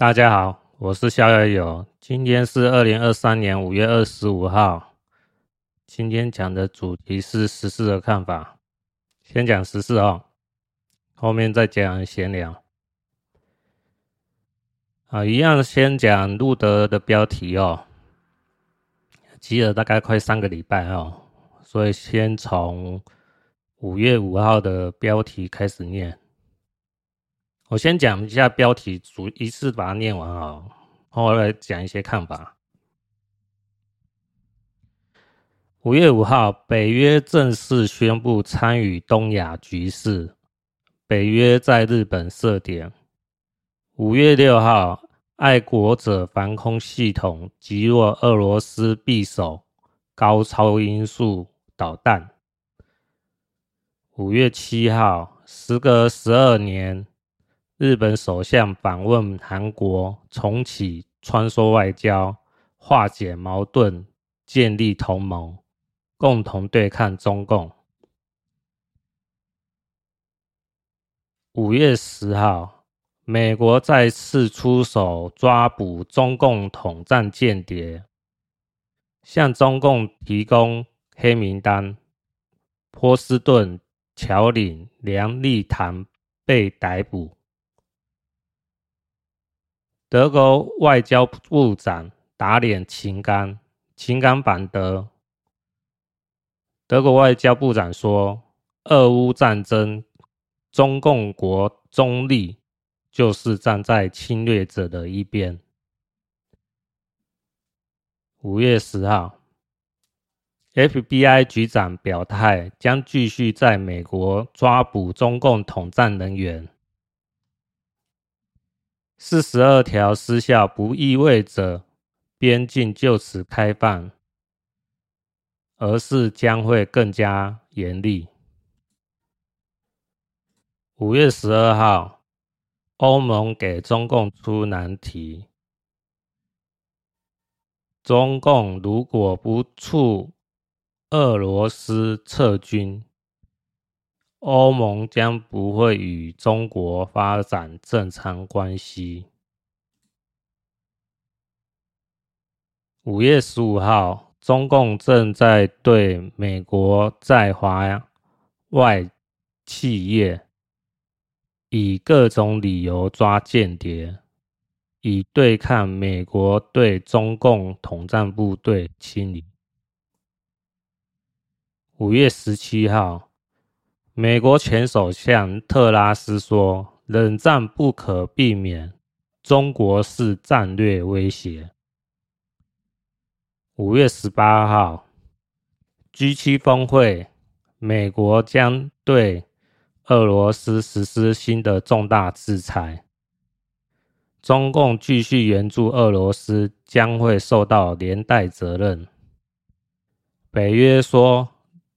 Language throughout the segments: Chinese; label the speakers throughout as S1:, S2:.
S1: 大家好，我是逍遥友。今天是二零二三年五月二十五号。今天讲的主题是时事的看法。先讲时事哦，后面再讲闲聊。啊，一样先讲路德的标题哦。积了大概快三个礼拜哦，所以先从五月五号的标题开始念。我先讲一下标题，主一次把它念完啊，后来讲一些看法。五月五号，北约正式宣布参与东亚局势，北约在日本设点。五月六号，爱国者防空系统击落俄罗斯匕首高超音速导弹。五月七号，时隔十二年。日本首相访问韩国，重启穿梭外交，化解矛盾，建立同盟，共同对抗中共。五月十号，美国再次出手抓捕中共统战间谍，向中共提供黑名单，波士顿、侨领、梁立堂被逮捕。德国外交部长打脸秦刚，秦刚反德。德国外交部长说：“俄乌战争，中共国中立，就是站在侵略者的一边。”五月十号，FBI 局长表态，将继续在美国抓捕中共统战人员。四十二条失效不意味着边境就此开放，而是将会更加严厉。五月十二号，欧盟给中共出难题：中共如果不促俄罗斯撤军，欧盟将不会与中国发展正常关系。五月十五号，中共正在对美国在华外企业以各种理由抓间谍，以对抗美国对中共统战部队清理。五月十七号。美国前首相特拉斯说：“冷战不可避免，中国是战略威胁。”五月十八号，G7 峰会，美国将对俄罗斯实施新的重大制裁，中共继续援助俄罗斯将会受到连带责任。北约说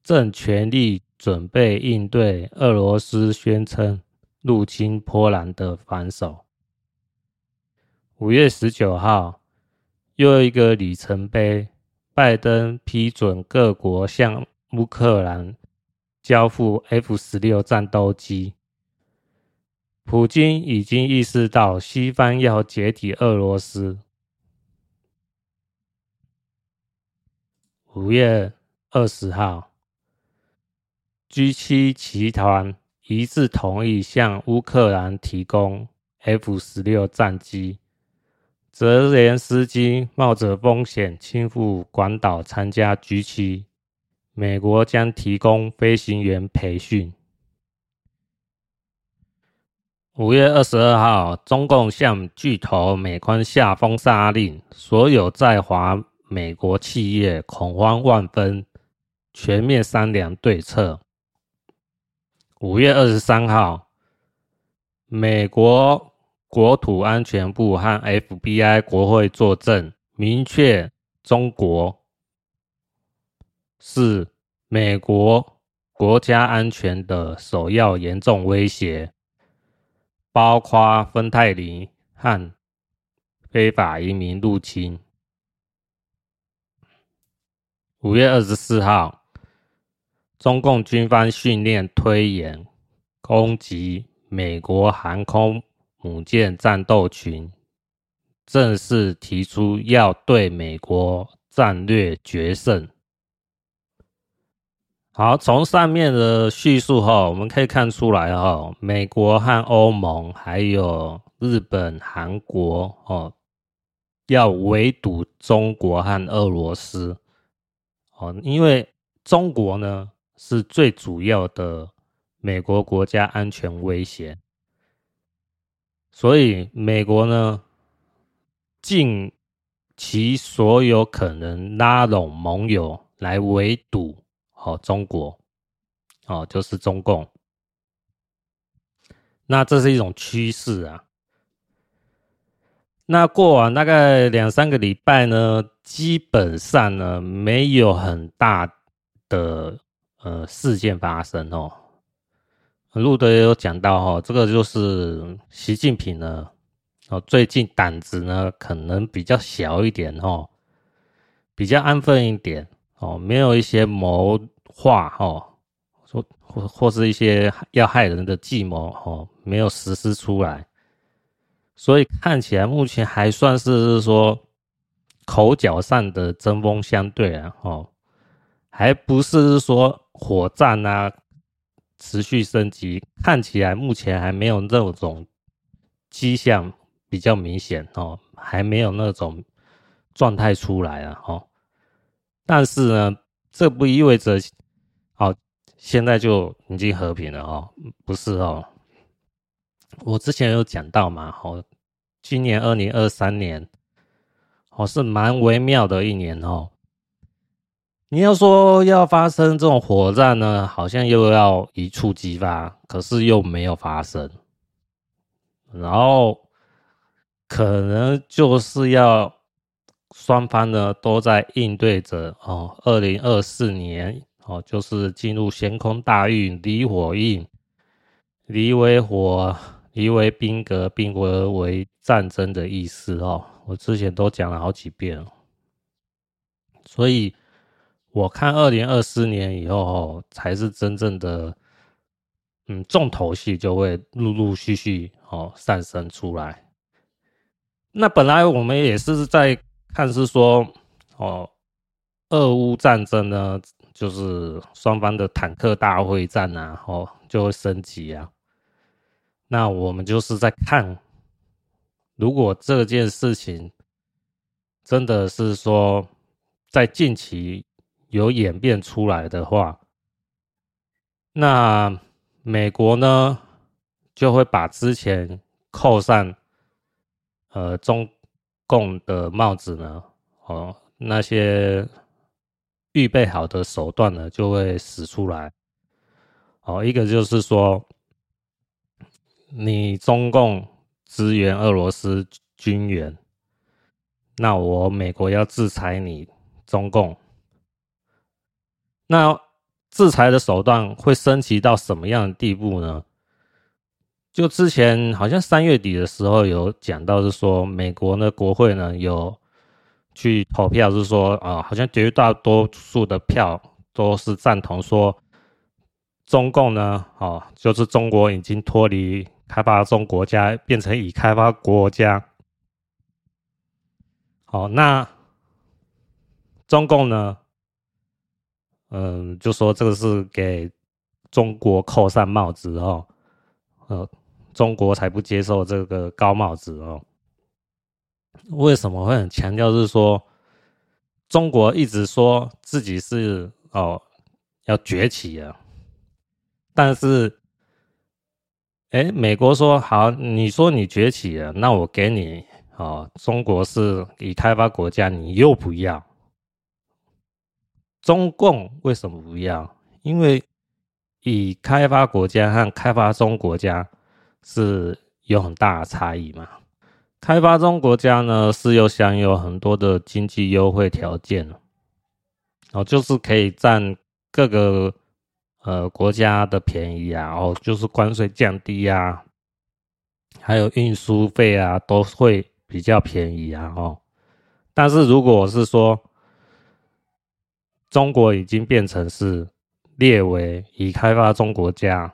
S1: 正全力。准备应对俄罗斯宣称入侵波兰的反手。五月十九号，又一个里程碑，拜登批准各国向乌克兰交付 F 十六战斗机。普京已经意识到西方要解体俄罗斯。五月二十号。G7 集团一致同意向乌克兰提供 F 十六战机，泽连斯基冒着风险亲赴广岛参加 G7，美国将提供飞行员培训。五月二十二号，中共向巨头美宽下封杀令，所有在华美国企业恐慌万分，全面商量对策。五月二十三号，美国国土安全部和 FBI 国会作证，明确中国是美国国家安全的首要严重威胁，包括芬太尼和非法移民入侵。五月二十四号。中共军方训练推演攻击美国航空母舰战斗群正式提出要对美国战略决胜。好，从上面的叙述哈，我们可以看出来哈，美国和欧盟还有日本、韩国哦，要围堵中国和俄罗斯哦，因为中国呢是最主要的美国国家安全威胁。所以，美国呢，尽其所有可能拉拢盟友来围堵哦中国，哦就是中共。那这是一种趋势啊。那过往大概两三个礼拜呢，基本上呢没有很大的呃事件发生哦。路德也有讲到哈，这个就是习近平呢，哦，最近胆子呢可能比较小一点哦，比较安分一点哦，没有一些谋划哦，说或或是一些要害人的计谋哦，没有实施出来，所以看起来目前还算是说口角上的针锋相对啊，哦，还不是说火战啊。持续升级，看起来目前还没有那种迹象比较明显哦，还没有那种状态出来啊哦。但是呢，这不意味着哦，现在就已经和平了哦，不是哦。我之前有讲到嘛，哦，今年二零二三年哦是蛮微妙的一年哦。你要说要发生这种火战呢，好像又要一触即发，可是又没有发生。然后可能就是要双方呢都在应对着哦，二零二四年哦，就是进入悬空大运，离火运，离为火，离为兵革，兵革为战争的意思哦。我之前都讲了好几遍，所以。我看二零二四年以后，才是真正的，嗯，重头戏就会陆陆续续哦上升出来。那本来我们也是在看，是说哦，俄乌战争呢，就是双方的坦克大会战啊，哦就会升级啊。那我们就是在看，如果这件事情真的是说在近期。有演变出来的话，那美国呢就会把之前扣上呃中共的帽子呢，哦那些预备好的手段呢就会使出来，哦一个就是说，你中共支援俄罗斯军援，那我美国要制裁你中共。那制裁的手段会升级到什么样的地步呢？就之前好像三月底的时候有讲到，是说美国呢国会呢有去投票，是说啊，好像绝大多数的票都是赞同说，中共呢，哦，就是中国已经脱离开发中国家，变成已开发国家。好，那中共呢？嗯，就说这个是给中国扣上帽子哦，呃，中国才不接受这个高帽子哦。为什么会很强调是说，中国一直说自己是哦要崛起啊，但是，哎，美国说好，你说你崛起了，那我给你哦，中国是已开发国家，你又不要。中共为什么不要？因为以开发国家和开发中国家是有很大的差异嘛。开发中国家呢是有享有很多的经济优惠条件，哦，就是可以占各个呃国家的便宜啊，哦，就是关税降低啊，还有运输费啊都会比较便宜啊，哦。但是如果是说，中国已经变成是列为已开发中国家，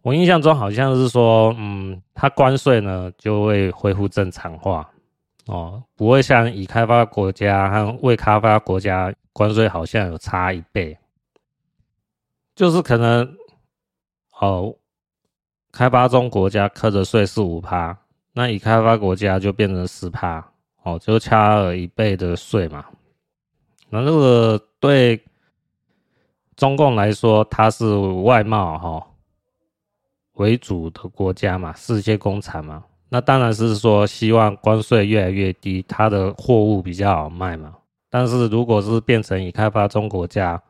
S1: 我印象中好像是说，嗯，它关税呢就会恢复正常化，哦，不会像已开发国家和未开发国家关税好像有差一倍，就是可能哦，开发中国家课的税是五趴，那已开发国家就变成十趴，哦，就差了一倍的税嘛。那这个对中共来说，它是外贸哈、哦、为主的国家嘛，世界工厂嘛。那当然是说，希望关税越来越低，它的货物比较好卖嘛。但是如果是变成已开发中国家，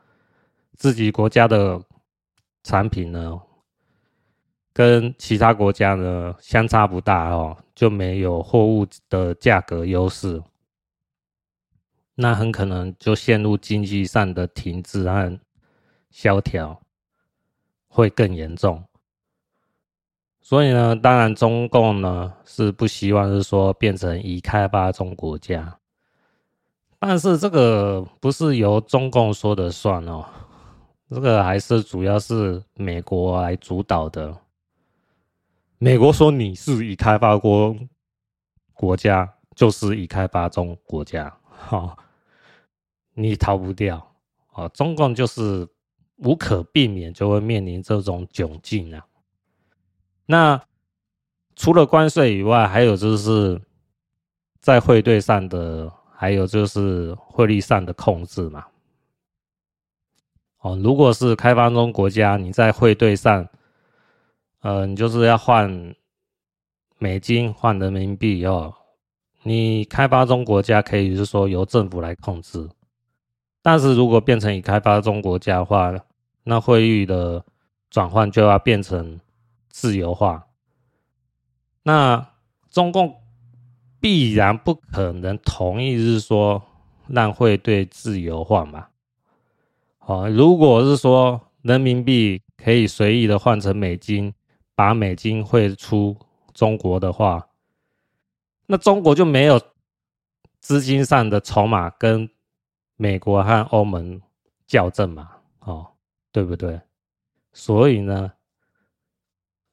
S1: 自己国家的产品呢，跟其他国家呢相差不大哦，就没有货物的价格优势，那很可能就陷入经济上的停滞和萧条，会更严重。所以呢，当然中共呢是不希望是说变成已开发中国家，但是这个不是由中共说的算哦，这个还是主要是美国来主导的。美国说你是已开发国国家，就是已开发中国家，哈，你逃不掉啊！中共就是无可避免就会面临这种窘境啊。那除了关税以外，还有就是在汇兑上的，还有就是汇率上的控制嘛。哦，如果是开发中国家，你在汇兑上，呃，你就是要换美金换人民币哦。你开发中国家可以是说由政府来控制，但是如果变成已开发中国家的话，那汇率的转换就要变成。自由化，那中共必然不可能同意，是说让汇兑自由化嘛？好，如果是说人民币可以随意的换成美金，把美金汇出中国的话，那中国就没有资金上的筹码跟美国和欧盟较正嘛？哦，对不对？所以呢？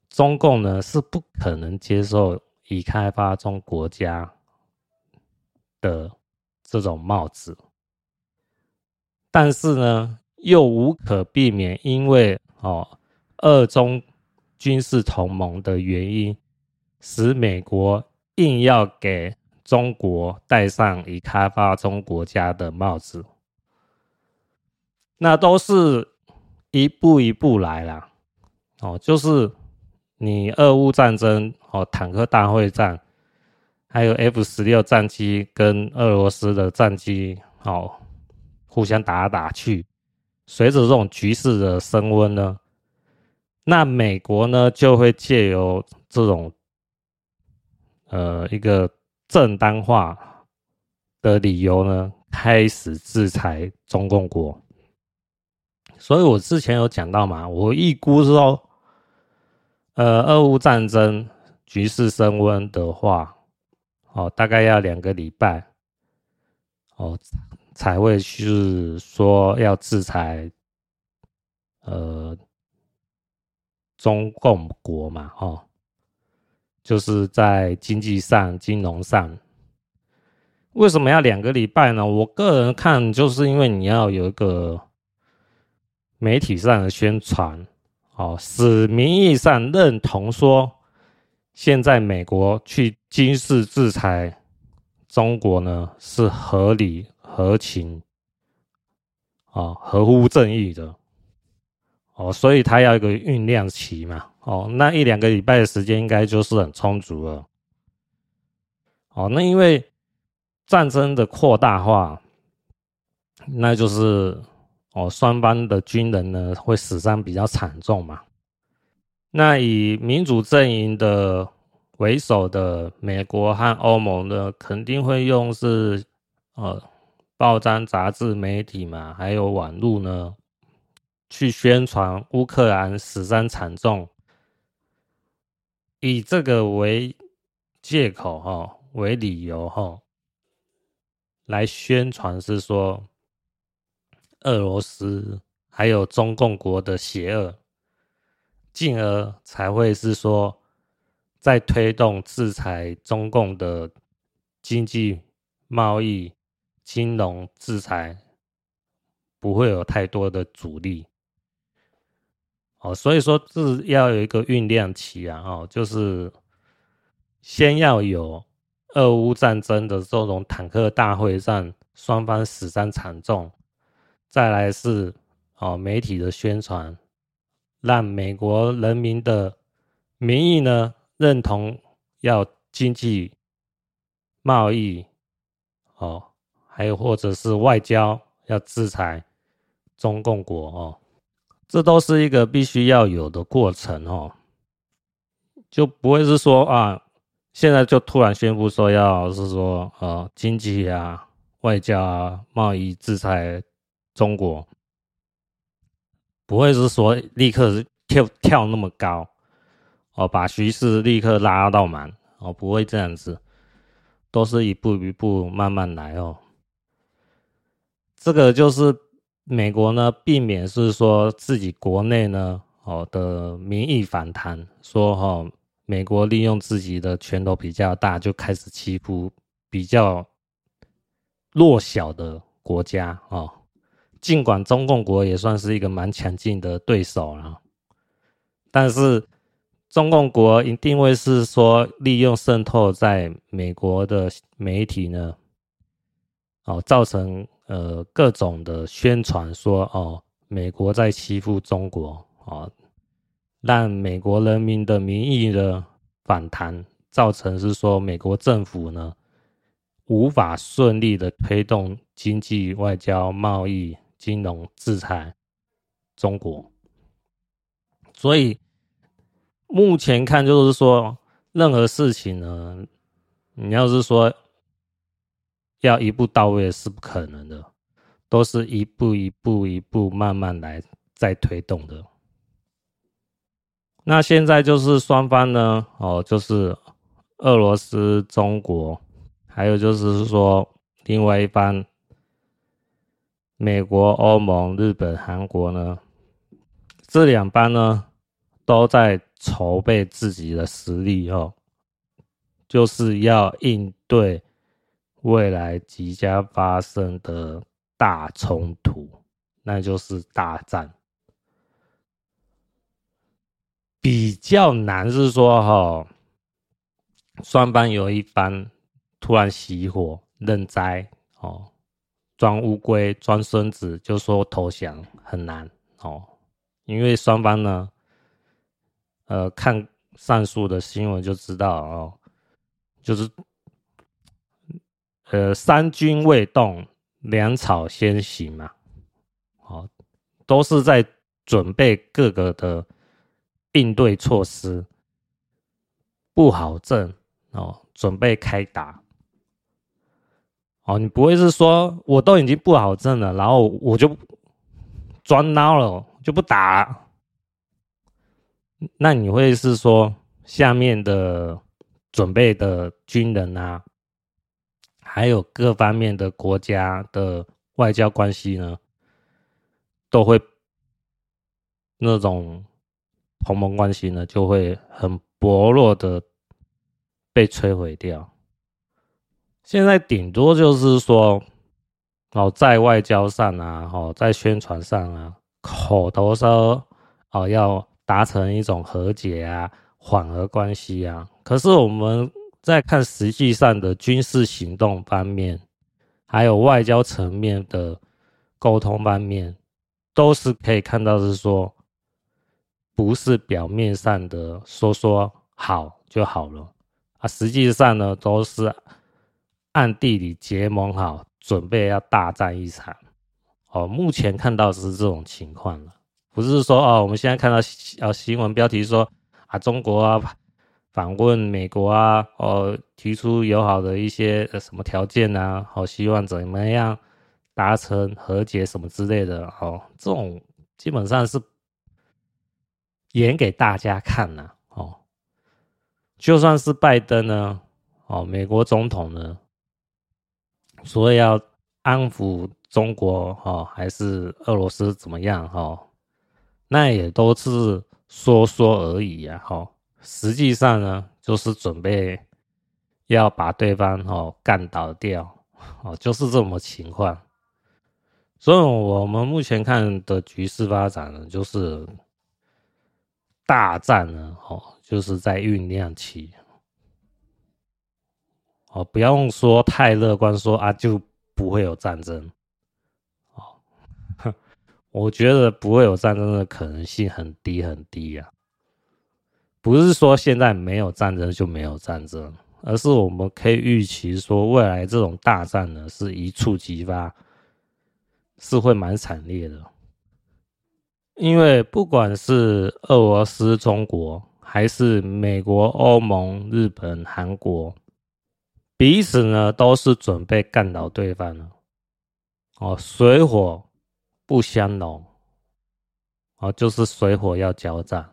S1: 中共呢是不可能接受已开发中国家的这种帽子，但是呢又无可避免，因为哦二中军事同盟的原因，使美国硬要给中国戴上已开发中国家的帽子，那都是一步一步来啦，哦，就是。你俄乌战争哦，坦克大会战，还有 F 十六战机跟俄罗斯的战机哦，互相打打去。随着这种局势的升温呢，那美国呢就会借由这种呃一个正当化的理由呢，开始制裁中共国。所以我之前有讲到嘛，我预估说。呃，俄乌战争局势升温的话，哦，大概要两个礼拜，哦，才会是说要制裁，呃，中共国嘛，哦，就是在经济上、金融上，为什么要两个礼拜呢？我个人看，就是因为你要有一个媒体上的宣传。哦，使名义上认同说，现在美国去军事制裁中国呢是合理、合情，哦，合乎正义的，哦，所以他要一个酝酿期嘛，哦，那一两个礼拜的时间应该就是很充足了，哦，那因为战争的扩大化，那就是。哦，双方的军人呢会死伤比较惨重嘛？那以民主阵营的为首的美国和欧盟呢，肯定会用是呃报章、杂志、媒体嘛，还有网络呢，去宣传乌克兰死伤惨重，以这个为借口哈、哦，为理由哈、哦，来宣传是说。俄罗斯还有中共国的邪恶，进而才会是说，在推动制裁中共的经济、贸易、金融制裁不会有太多的阻力。哦，所以说是要有一个酝酿期啊，哦，就是先要有俄乌战争的这种坦克大会战，双方死伤惨重，再来是哦媒体的宣传，让美国人民的民意呢认同要经济、贸易，哦，还有或者是外交要制裁中共国哦。这都是一个必须要有的过程哦，就不会是说啊，现在就突然宣布说要是说呃经济啊、外交啊、贸易制裁中国，不会是说立刻跳跳那么高。哦，把局势立刻拉到满。哦，不会这样子，都是一步一步慢慢来哦，这个就是。美国呢，避免是说自己国内呢，哦的民意反弹，说哈、哦，美国利用自己的拳头比较大，就开始欺负比较弱小的国家哦。尽管中共国也算是一个蛮强劲的对手了，但是中共国一定会是说利用渗透在美国的媒体呢，哦，造成。呃，各种的宣传说哦，美国在欺负中国哦，让美国人民的民意的反弹，造成是说美国政府呢无法顺利的推动经济、外交、贸易、金融制裁中国。所以目前看就是说，任何事情呢，你要是说。要一步到位是不可能的，都是一步一步一步慢慢来再推动的。那现在就是双方呢，哦，就是俄罗斯、中国，还有就是说另外一方，美国、欧盟、日本、韩国呢，这两方呢都在筹备自己的实力哦，就是要应对。未来即将发生的大冲突，那就是大战。比较难是说，哈，双方有一方突然熄火认栽，哦，装乌龟装孙子就说投降很难哦，因为双方呢，呃，看上述的新闻就知道哦，就是。呃，三军未动，粮草先行嘛，哦，都是在准备各个的应对措施，布好阵哦，准备开打。哦，你不会是说我都已经布好阵了，然后我就装孬了，就不打了？那你会是说下面的准备的军人啊？还有各方面的国家的外交关系呢，都会那种同盟关系呢，就会很薄弱的被摧毁掉。现在顶多就是说，哦，在外交上啊，哦，在宣传上啊，口头说哦要达成一种和解啊，缓和关系啊，可是我们。再看实际上的军事行动方面，还有外交层面的沟通方面，都是可以看到是说，不是表面上的说说好就好了啊，实际上呢，都是暗地里结盟好，准备要大战一场。哦，目前看到是这种情况了，不是说哦，我们现在看到呃新闻标题说啊，中国啊。访问美国啊，哦，提出友好的一些什么条件啊，好，希望怎么样达成和解什么之类的，哦，这种基本上是演给大家看呐，哦，就算是拜登呢，哦，美国总统呢，说要安抚中国，哦，还是俄罗斯怎么样，哦，那也都是说说而已呀，哦。实际上呢，就是准备要把对方哦干倒掉 哦，就是这么情况。所以，我们目前看的局势发展呢，就是大战呢，哦，就是在酝酿期。哦，不用说太乐观，说啊就不会有战争。哦，我觉得不会有战争的可能性很低很低啊。不是说现在没有战争就没有战争，而是我们可以预期说，未来这种大战呢是一触即发。是会蛮惨烈的，因为不管是俄罗斯、中国，还是美国、欧盟、日本、韩国，彼此呢都是准备干倒对方了。哦，水火不相容，哦，就是水火要交战，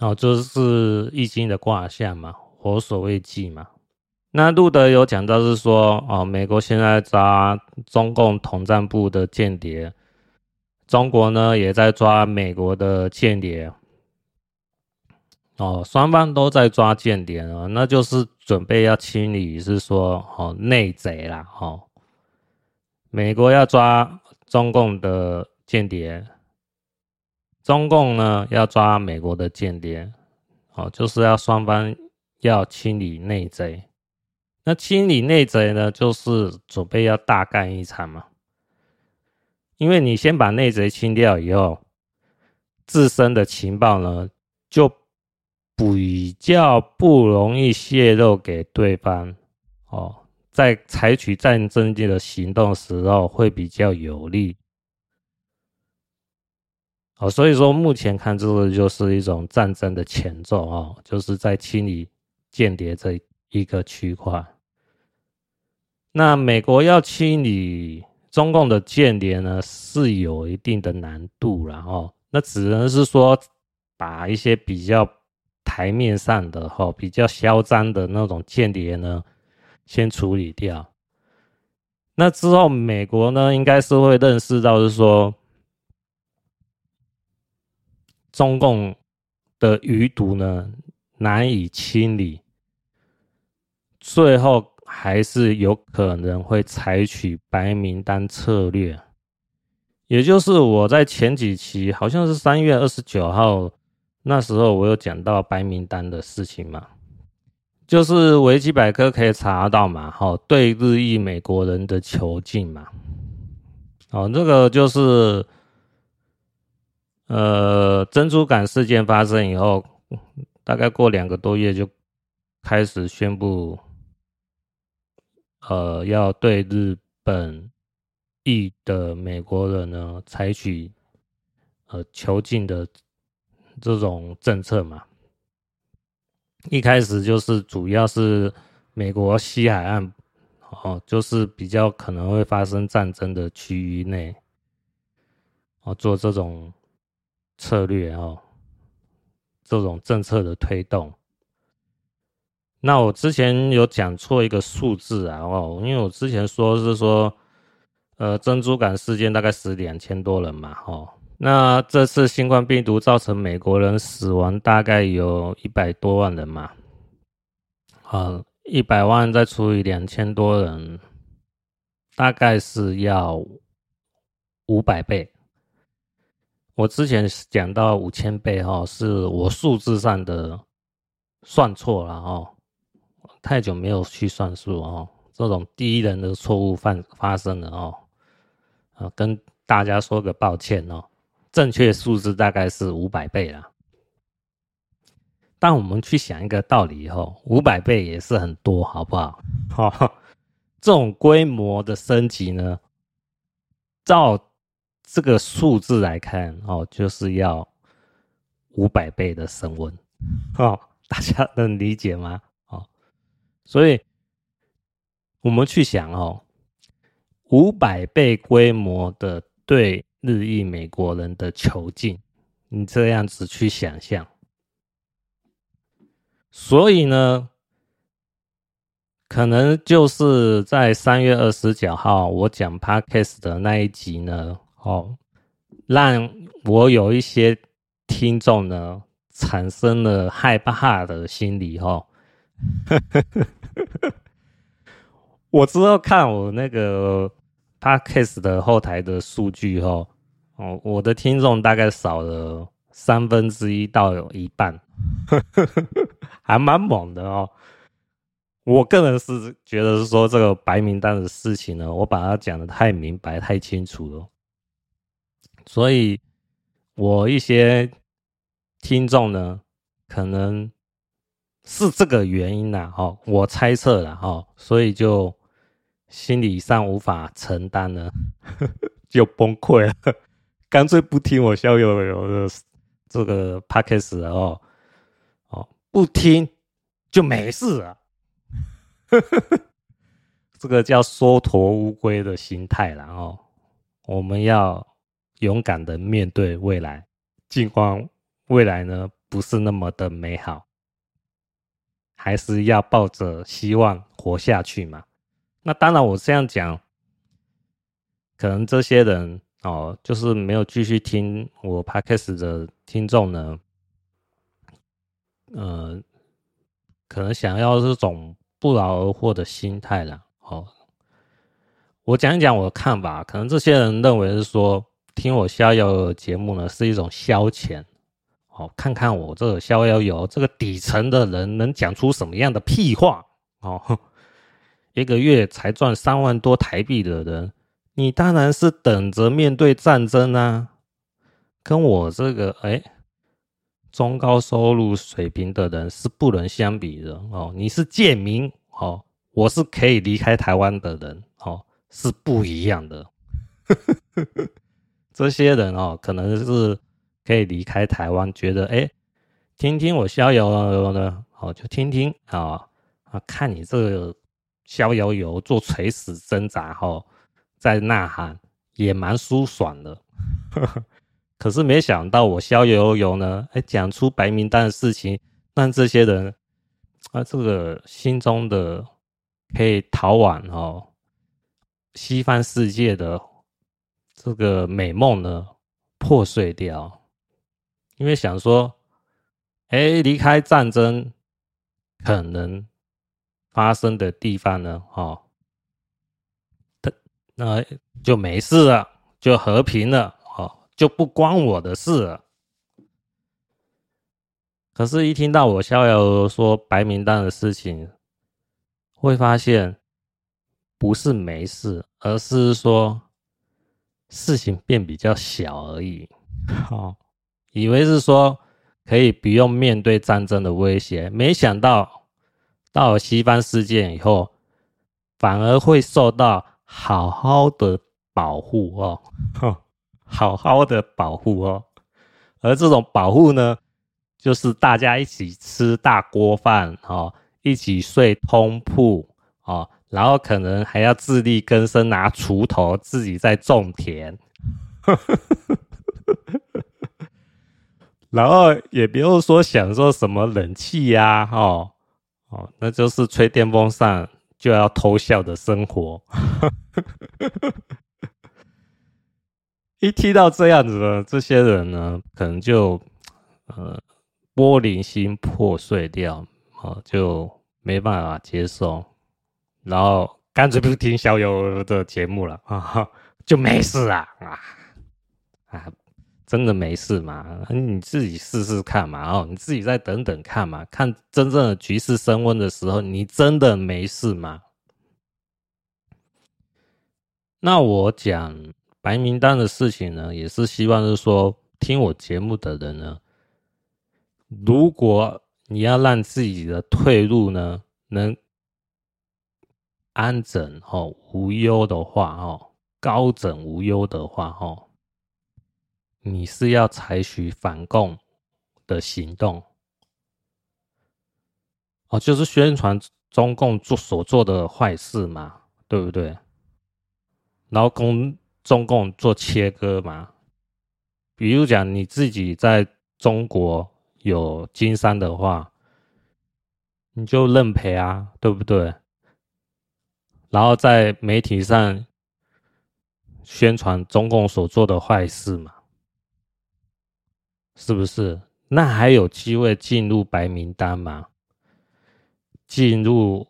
S1: 哦，就是易经的卦象嘛，火所未济嘛。那路德有讲到是说，哦，美国现在抓中共统战部的间谍，中国呢也在抓美国的间谍，哦，双方都在抓间谍哦，那就是准备要清理，是说哦内贼啦，哦，美国要抓中共的间谍，中共呢要抓美国的间谍，哦，就是要双方要清理内贼。那清理内贼呢，就是准备要大干一场嘛。因为你先把内贼清掉以后，自身的情报呢，就比较不容易泄露给对方哦，在采取战争的行动时候会比较有利。哦，所以说目前看这个就是一种战争的前奏哦，就是在清理间谍这一个区块。那美国要清理中共的间谍呢，是有一定的难度了哦。那只能是说，把一些比较台面上的哈、比较嚣张的那种间谍呢，先处理掉。那之后，美国呢，应该是会认识到，是说中共的余毒呢，难以清理，最后。还是有可能会采取白名单策略，也就是我在前几期，好像是三月二十九号那时候，我有讲到白名单的事情嘛，就是维基百科可以查到嘛，好，对日裔美国人的囚禁嘛，哦，这个就是，呃，珍珠港事件发生以后，大概过两个多月就开始宣布。呃，要对日本裔的美国人呢，采取呃囚禁的这种政策嘛。一开始就是主要是美国西海岸，哦，就是比较可能会发生战争的区域内，哦，做这种策略哦，这种政策的推动。那我之前有讲错一个数字啊，哦，因为我之前说是说，呃，珍珠港事件大概死两千多人嘛，哦，那这次新冠病毒造成美国人死亡大概有一百多万人嘛，呃，一百万再除以两千多人，大概是要五百倍。我之前讲到五千倍哈，是我数字上的算错了哦。太久没有去算数哦，这种第一人的错误犯发生了哦，啊，跟大家说个抱歉哦，正确数字大概是五百倍啦。但我们去想一个道理哦，五百倍也是很多，好不好？这种规模的升级呢，照这个数字来看哦，就是要五百倍的升温，哦，大家能理解吗？哦所以，我们去想哦，五百倍规模的对日裔美国人的囚禁，你这样子去想象。所以呢，可能就是在三月二十九号我讲 Podcast 的那一集呢，哦，让我有一些听众呢产生了害怕的心理哦。我之后看我那个 Podcast 的后台的数据哦，哦，我的听众大概少了三分之一到有一半，还蛮猛的哦。我个人是觉得是说这个白名单的事情呢，我把它讲的太明白、太清楚了，所以我一些听众呢，可能是这个原因呐，哈，我猜测了哈，所以就。心理上无法承担了，就崩溃了，干脆不听我逍遥游的这个 podcast 了哦，哦，不听就没事了，这个叫缩头乌龟的心态然后。我们要勇敢的面对未来，尽管未来呢不是那么的美好，还是要抱着希望活下去嘛。那当然，我这样讲，可能这些人哦，就是没有继续听我 podcast 的听众呢，呃，可能想要这种不劳而获的心态啦。哦，我讲一讲我的看法，可能这些人认为是说，听我逍遥节目呢是一种消遣，哦，看看我这逍遥游这个底层的人能讲出什么样的屁话，哦。一个月才赚三万多台币的人，你当然是等着面对战争啊！跟我这个哎中高收入水平的人是不能相比的哦。你是贱民哦，我是可以离开台湾的人哦，是不一样的。这些人哦，可能是可以离开台湾，觉得哎，听听我逍遥游呢，哦，就听听啊啊，看你这个。逍遥游做垂死挣扎后，在呐喊也蛮舒爽的。可是没想到我逍遥游呢，哎，讲出白名单的事情，让这些人啊，这个心中的可以逃往哦西方世界的这个美梦呢破碎掉。因为想说，哎，离开战争可能。发生的地方呢，哦，他那就没事了，就和平了，哦，就不关我的事了。可是，一听到我逍遥说白名单的事情，会发现不是没事，而是说事情变比较小而已。哦，以为是说可以不用面对战争的威胁，没想到。到了西方世界以后，反而会受到好好的保护哦，好好的保护哦。而这种保护呢，就是大家一起吃大锅饭哦，一起睡通铺哦，然后可能还要自力更生，拿锄头自己在种田，然后也不用说享受什么冷气呀，哦。哦，那就是吹电风扇就要偷笑的生活。一听到这样子的这些人呢，可能就呃玻璃心破碎掉，哦，就没办法接受，然后干脆不听逍遥的节目了啊，就没事了啊啊。真的没事吗？你自己试试看嘛，哦，你自己再等等看嘛，看真正的局势升温的时候，你真的没事吗？那我讲白名单的事情呢，也是希望是说，听我节目的人呢，如果你要让自己的退路呢，能安枕哦无忧的话哦，高枕无忧的话哦。你是要采取反共的行动哦，就是宣传中共做所做的坏事嘛，对不对？然后跟中共做切割嘛。比如讲你自己在中国有经商的话，你就认赔啊，对不对？然后在媒体上宣传中共所做的坏事嘛。是不是？那还有机会进入白名单吗？进入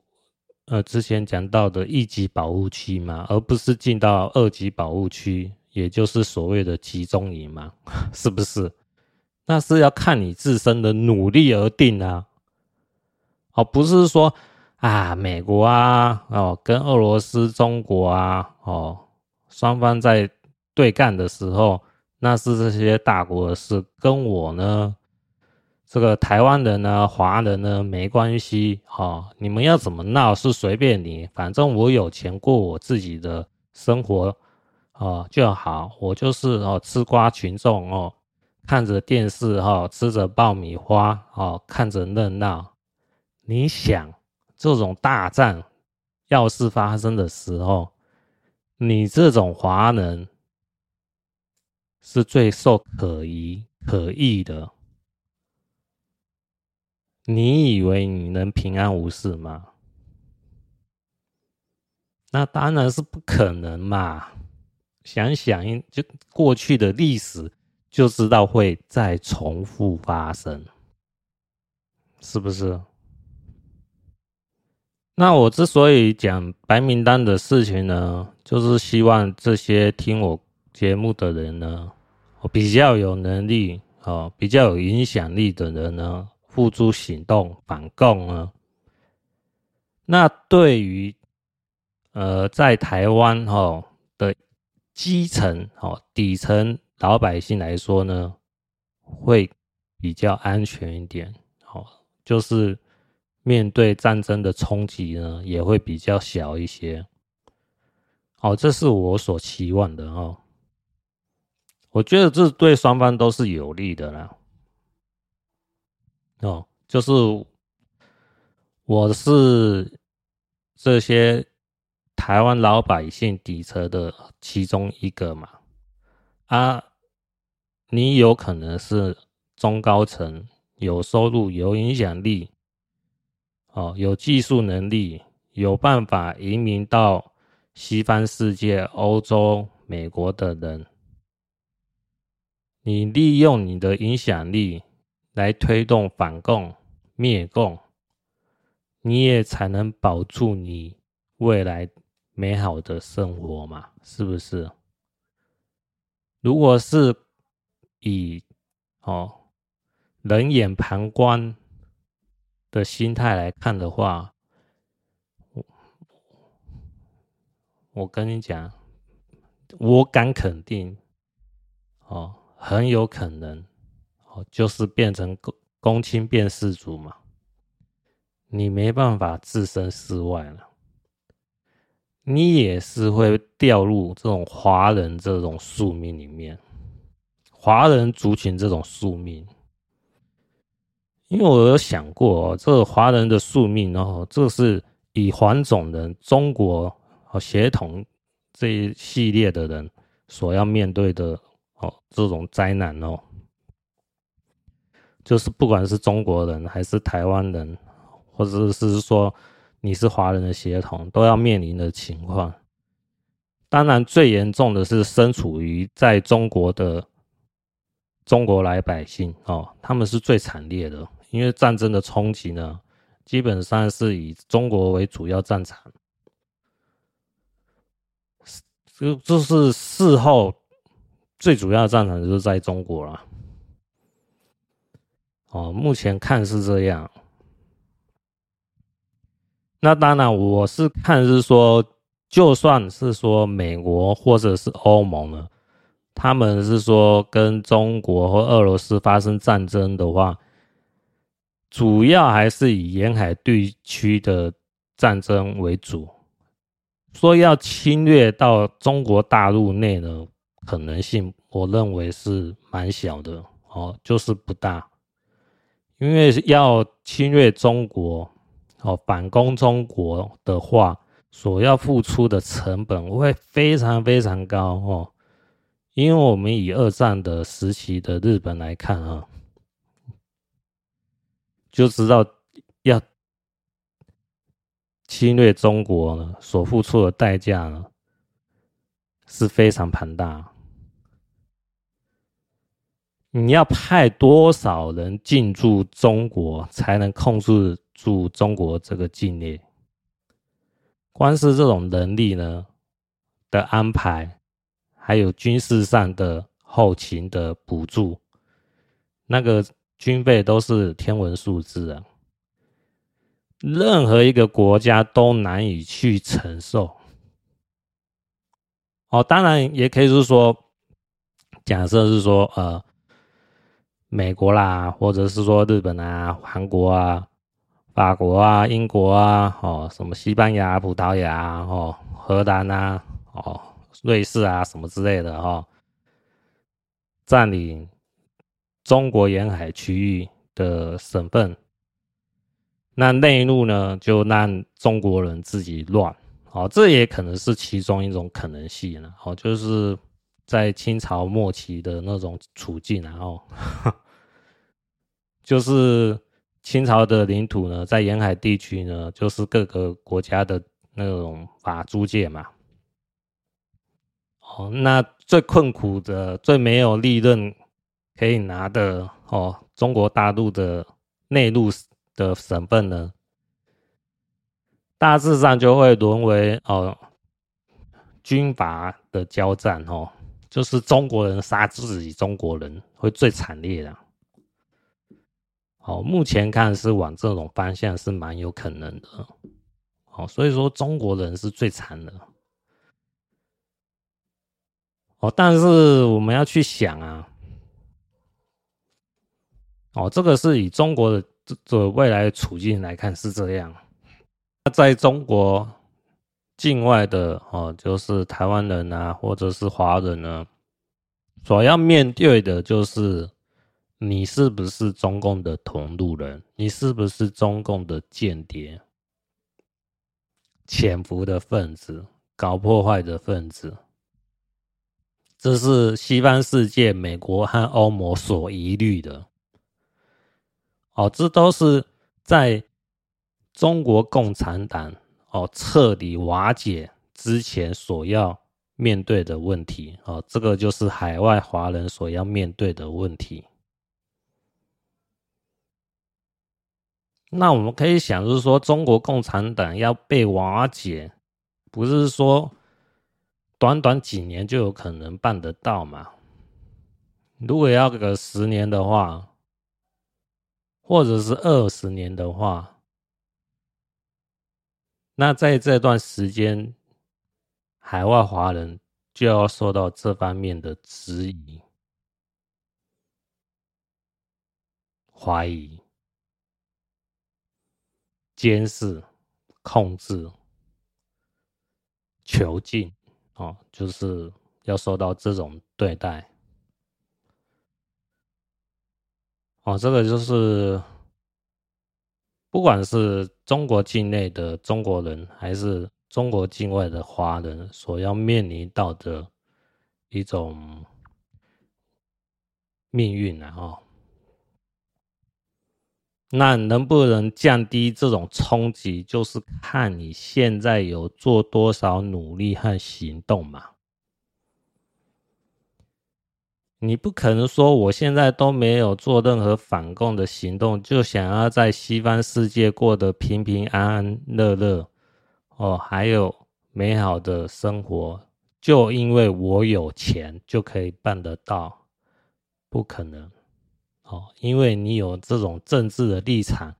S1: 呃之前讲到的一级保护区嘛，而不是进到二级保护区，也就是所谓的集中营嘛，是不是？那是要看你自身的努力而定啊，哦，不是说啊，美国啊，哦，跟俄罗斯、中国啊，哦，双方在对干的时候，那是这些大国的事，跟我呢，这个台湾人呢、华人呢没关系，哦，你们要怎么闹是随便你，反正我有钱过我自己的生活，哦就好，我就是哦吃瓜群众哦。看着电视哈，吃着爆米花哦，看着热闹。你想，这种大战要是发生的时候，你这种华人是最受可疑可疑的。你以为你能平安无事吗？那当然是不可能嘛！想想，就过去的历史。就知道会再重复发生，是不是？那我之所以讲白名单的事情呢，就是希望这些听我节目的人呢，我比较有能力哦，比较有影响力的人呢，付诸行动反共呢。那对于呃，在台湾哈的基层哦，底层。老百姓来说呢，会比较安全一点，哦，就是面对战争的冲击呢，也会比较小一些，哦，这是我所期望的哦。我觉得这对双方都是有利的啦，哦，就是我是这些台湾老百姓底层的其中一个嘛。啊，你有可能是中高层，有收入、有影响力，哦，有技术能力，有办法移民到西方世界、欧洲、美国的人，你利用你的影响力来推动反共、灭共，你也才能保住你未来美好的生活嘛，是不是？如果是以哦冷眼旁观的心态来看的话，我我跟你讲，我敢肯定哦，很有可能哦，就是变成公公亲变事主嘛，你没办法置身事外了。你也是会掉入这种华人这种宿命里面，华人族群这种宿命，因为我有想过哦，这个华人的宿命哦，这是以黄种人、中国和协同这一系列的人所要面对的哦，这种灾难哦，就是不管是中国人还是台湾人，或者是说。你是华人的血统，都要面临的情况。当然，最严重的是身处于在中国的中国来百姓哦，他们是最惨烈的，因为战争的冲击呢，基本上是以中国为主要战场。就就是事后最主要的战场就是在中国了。哦，目前看是这样。那当然，我是看是说，就算是说美国或者是欧盟呢，他们是说跟中国或俄罗斯发生战争的话，主要还是以沿海地区的战争为主。说要侵略到中国大陆内的可能性，我认为是蛮小的哦，就是不大，因为要侵略中国。哦，反攻中国的话，所要付出的成本会非常非常高哦。因为我们以二战的时期的日本来看啊，就知道要侵略中国呢，所付出的代价呢是非常庞大。你要派多少人进驻中国，才能控制住中国这个境内。光是这种能力呢的安排，还有军事上的后勤的补助，那个军费都是天文数字啊，任何一个国家都难以去承受。哦，当然也可以是说，假设是说，呃。美国啦，或者是说日本啊、韩国啊、法国啊、英国啊，哦，什么西班牙、葡萄牙，哦，荷兰啊，哦，瑞士啊，什么之类的，哈、哦，占领中国沿海区域的省份，那内陆呢，就让中国人自己乱，哦，这也可能是其中一种可能性了，哦，就是在清朝末期的那种处境，然后。就是清朝的领土呢，在沿海地区呢，就是各个国家的那种法租界嘛。哦，那最困苦的、最没有利润可以拿的哦，中国大陆的内陆的省份呢，大致上就会沦为哦军阀的交战哦，就是中国人杀自己中国人，会最惨烈的。好，目前看是往这种方向是蛮有可能的。好，所以说中国人是最惨的。哦，但是我们要去想啊，哦，这个是以中国的这这未来的处境来看是这样。那在中国境外的哦，就是台湾人啊，或者是华人呢，所要面对的就是。你是不是中共的同路人？你是不是中共的间谍、潜伏的分子、搞破坏的分子？这是西方世界、美国和欧盟所疑虑的。哦，这都是在中国共产党哦彻底瓦解之前所要面对的问题。哦，这个就是海外华人所要面对的问题。那我们可以想，就是说，中国共产党要被瓦解，不是说短短几年就有可能办得到嘛？如果要个十年的话，或者是二十年的话，那在这段时间，海外华人就要受到这方面的质疑、怀疑。监视、控制、囚禁，哦，就是要受到这种对待。哦，这个就是，不管是中国境内的中国人，还是中国境外的华人，所要面临到的一种命运啊！哦。那能不能降低这种冲击，就是看你现在有做多少努力和行动嘛。你不可能说我现在都没有做任何反共的行动，就想要在西方世界过得平平安安、乐乐哦，还有美好的生活，就因为我有钱就可以办得到？不可能。哦，因为你有这种政治的立场，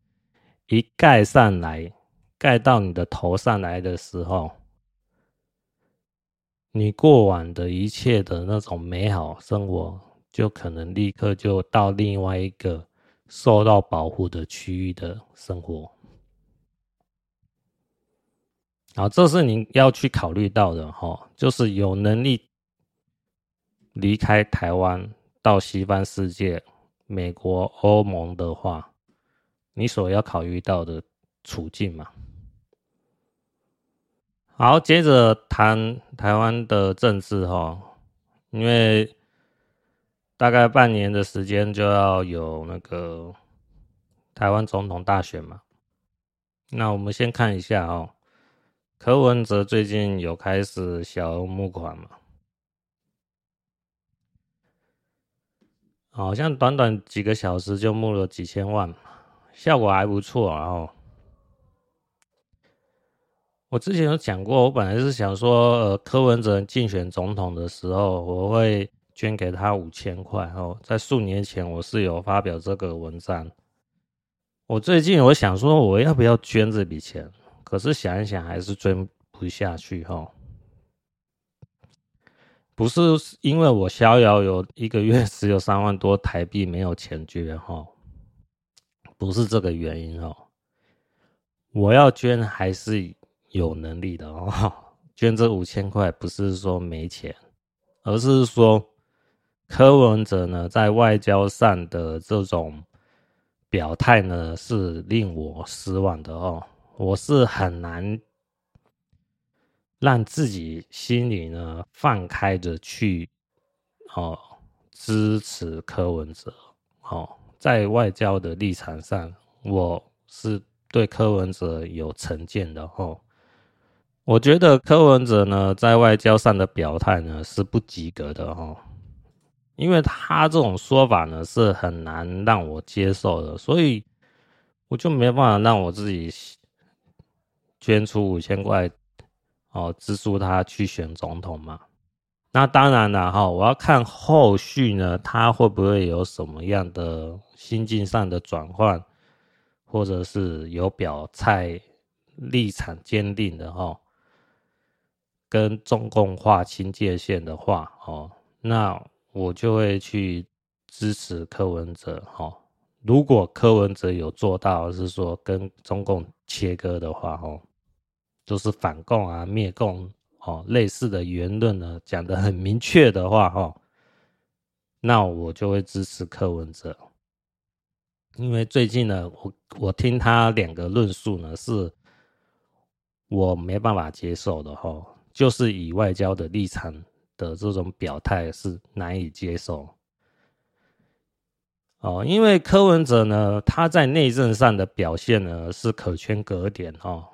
S1: 一盖上来，盖到你的头上来的时候，你过往的一切的那种美好生活，就可能立刻就到另外一个受到保护的区域的生活。好，这是你要去考虑到的哈，就是有能力离开台湾到西方世界。美国、欧盟的话，你所要考虑到的处境嘛？好，接着谈台湾的政治哈，因为大概半年的时间就要有那个台湾总统大选嘛。那我们先看一下哦，柯文哲最近有开始小额募款嘛？好像短短几个小时就募了几千万，效果还不错。然后，我之前有讲过，我本来是想说，呃，柯文哲竞选总统的时候，我会捐给他五千块。哦，在数年前我是有发表这个文章。我最近我想说，我要不要捐这笔钱？可是想一想，还是捐不下去。哦。不是因为我逍遥有一个月 只有三万多台币没有钱捐。哈，不是这个原因。哦，我要捐还是。有能力的哦，捐这五千块不是说没钱，而是说柯文哲呢在外交上的这种表态呢是令我失望的哦，我是很难让自己心里呢放开的去哦支持柯文哲哦，在外交的立场上，我是对柯文哲有成见的哦。我觉得柯文哲呢，在外交上的表态呢是不及格的哦，因为他这种说法呢是很难让我接受的，所以我就没办法让我自己捐出五千块哦，资助他去选总统嘛。那当然了哈，我要看后续呢，他会不会有什么样的心境上的转换，或者是有表态立场坚定的哈。跟中共划清界限的话，哦，那我就会去支持柯文哲，哈。如果柯文哲有做到是说跟中共切割的话，哦，就是反共啊、灭共，哦，类似的言论呢，讲得很明确的话，哈，那我就会支持柯文哲。因为最近呢，我我听他两个论述呢，是我没办法接受的，哈。就是以外交的立场的这种表态是难以接受哦，因为柯文哲呢，他在内政上的表现呢是可圈可点哦，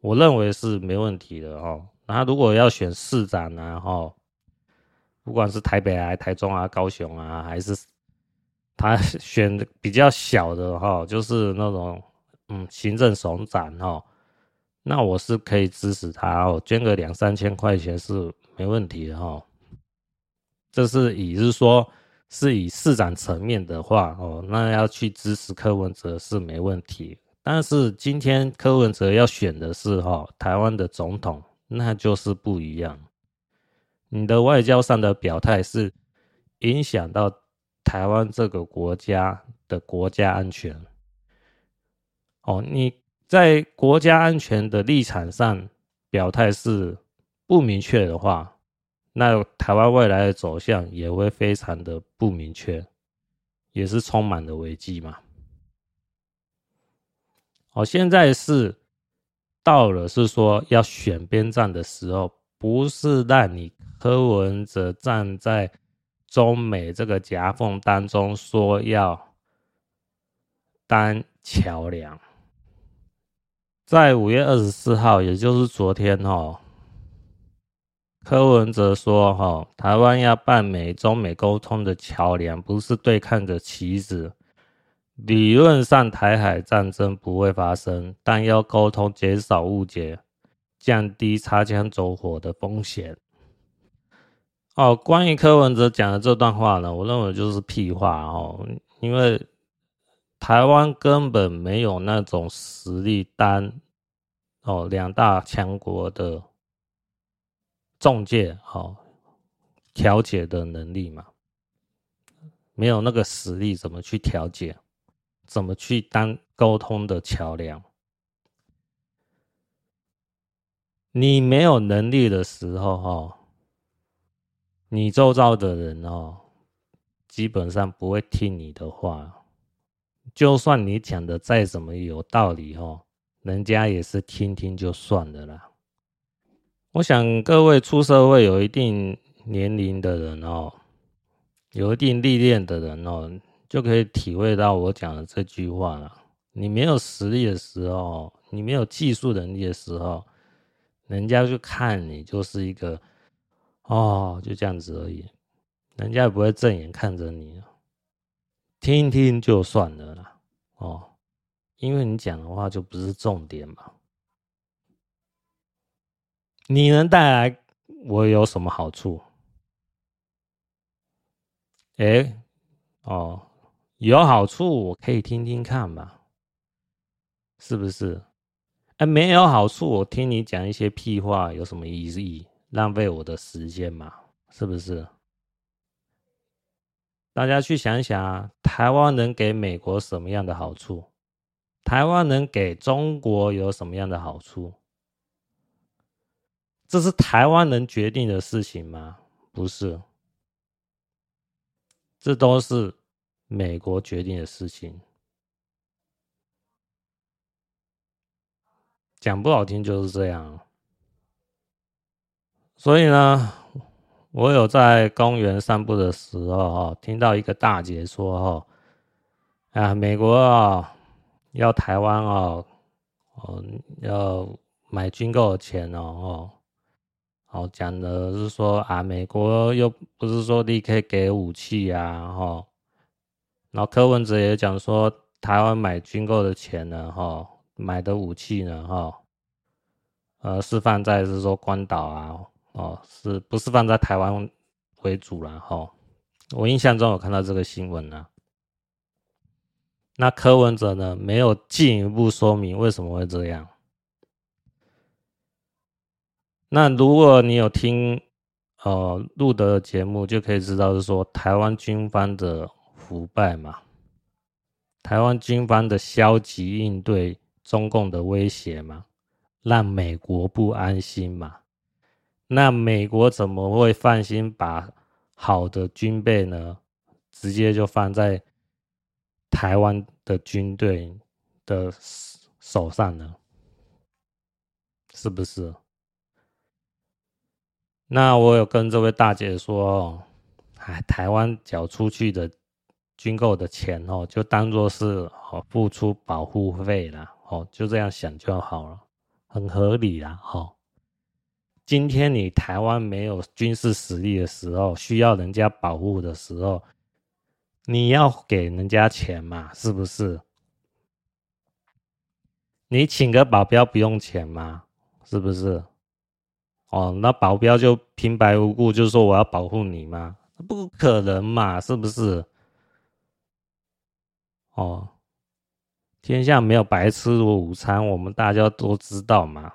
S1: 我认为是没问题的哦。那如果要选市长呢，哈，不管是台北啊、台中啊、高雄啊，还是他选的比较小的哈，就是那种嗯行政首长哈。那我是可以支持他哦，捐个两三千块钱是没问题的哈。这是以是说，是以市长层面的话哦，那要去支持柯文哲是没问题。但是今天柯文哲要选的是哈台湾的总统，那就是不一样。你的外交上的表态是影响到台湾这个国家的国家安全。哦，你。在国家安全的立场上表态是不明确的话，那台湾未来的走向也会非常的不明确，也是充满了危机嘛。好，现在是到了是说要选边站的时候，不是让你柯文哲站在中美这个夹缝当中说要当桥梁。在五月二十四号，也就是昨天，哦，柯文哲说，哈，台湾要办美中美沟通的桥梁，不是对抗的棋子。理论上，台海战争不会发生，但要沟通，减少误解，降低擦枪走火的风险。哦，关于柯文哲讲的这段话呢，我认为就是屁话哦，因为。台湾根本没有那种实力当哦两大强国的中介哦调解的能力嘛，没有那个实力，怎么去调解？怎么去当沟通的桥梁？你没有能力的时候，哈，你周遭的人哦，基本上不会听你的话。就算你讲的再怎么有道理哦，人家也是听听就算了啦。我想各位出社会有一定年龄的人哦，有一定历练的人哦，就可以体会到我讲的这句话了。你没有实力的时候，你没有技术能力的时候，人家就看你就是一个哦，就这样子而已，人家也不会正眼看着你。听听就算了啦，哦，因为你讲的话就不是重点嘛。你能带来我有什么好处？哎，哦，有好处，我可以听听看嘛，是不是？哎，没有好处，我听你讲一些屁话有什么意义？浪费我的时间嘛，是不是？大家去想想啊，台湾能给美国什么样的好处？台湾能给中国有什么样的好处？这是台湾能决定的事情吗？不是，这都是美国决定的事情。讲不好听就是这样。所以呢，我有在公园散步的时候，哦，听到一个大姐说：“哦，啊，美国啊，要台湾哦，哦，要买军购的钱哦，哦。”好，讲的是说啊，美国又不是说立刻给武器啊，哈。然后柯文哲也讲说，台湾买军购的钱呢，哈，买的武器呢，哈，呃，是放在是说关岛啊，哦，是不是放在台湾为主了，哈。我印象中有看到这个新闻呢。那柯文哲呢，没有进一步说明为什么会这样。那如果你有听呃路德的节目，就可以知道是说台湾军方的腐败嘛，台湾军方的消极应对中共的威胁嘛，让美国不安心嘛。那美国怎么会放心把好的军备呢，直接就放在台湾的军队的手上呢？是不是？那我有跟这位大姐说，哎，台湾缴出去的军购的钱哦，就当做是哦付出保护费了哦，就这样想就好了，很合理啦哦。今天你台湾没有军事实力的时候，需要人家保护的时候，你要给人家钱嘛，是不是？你请个保镖不用钱吗？是不是？哦，那保镖就平白无故就说我要保护你吗？不可能嘛，是不是？哦，天下没有白吃的午餐，我们大家都知道嘛。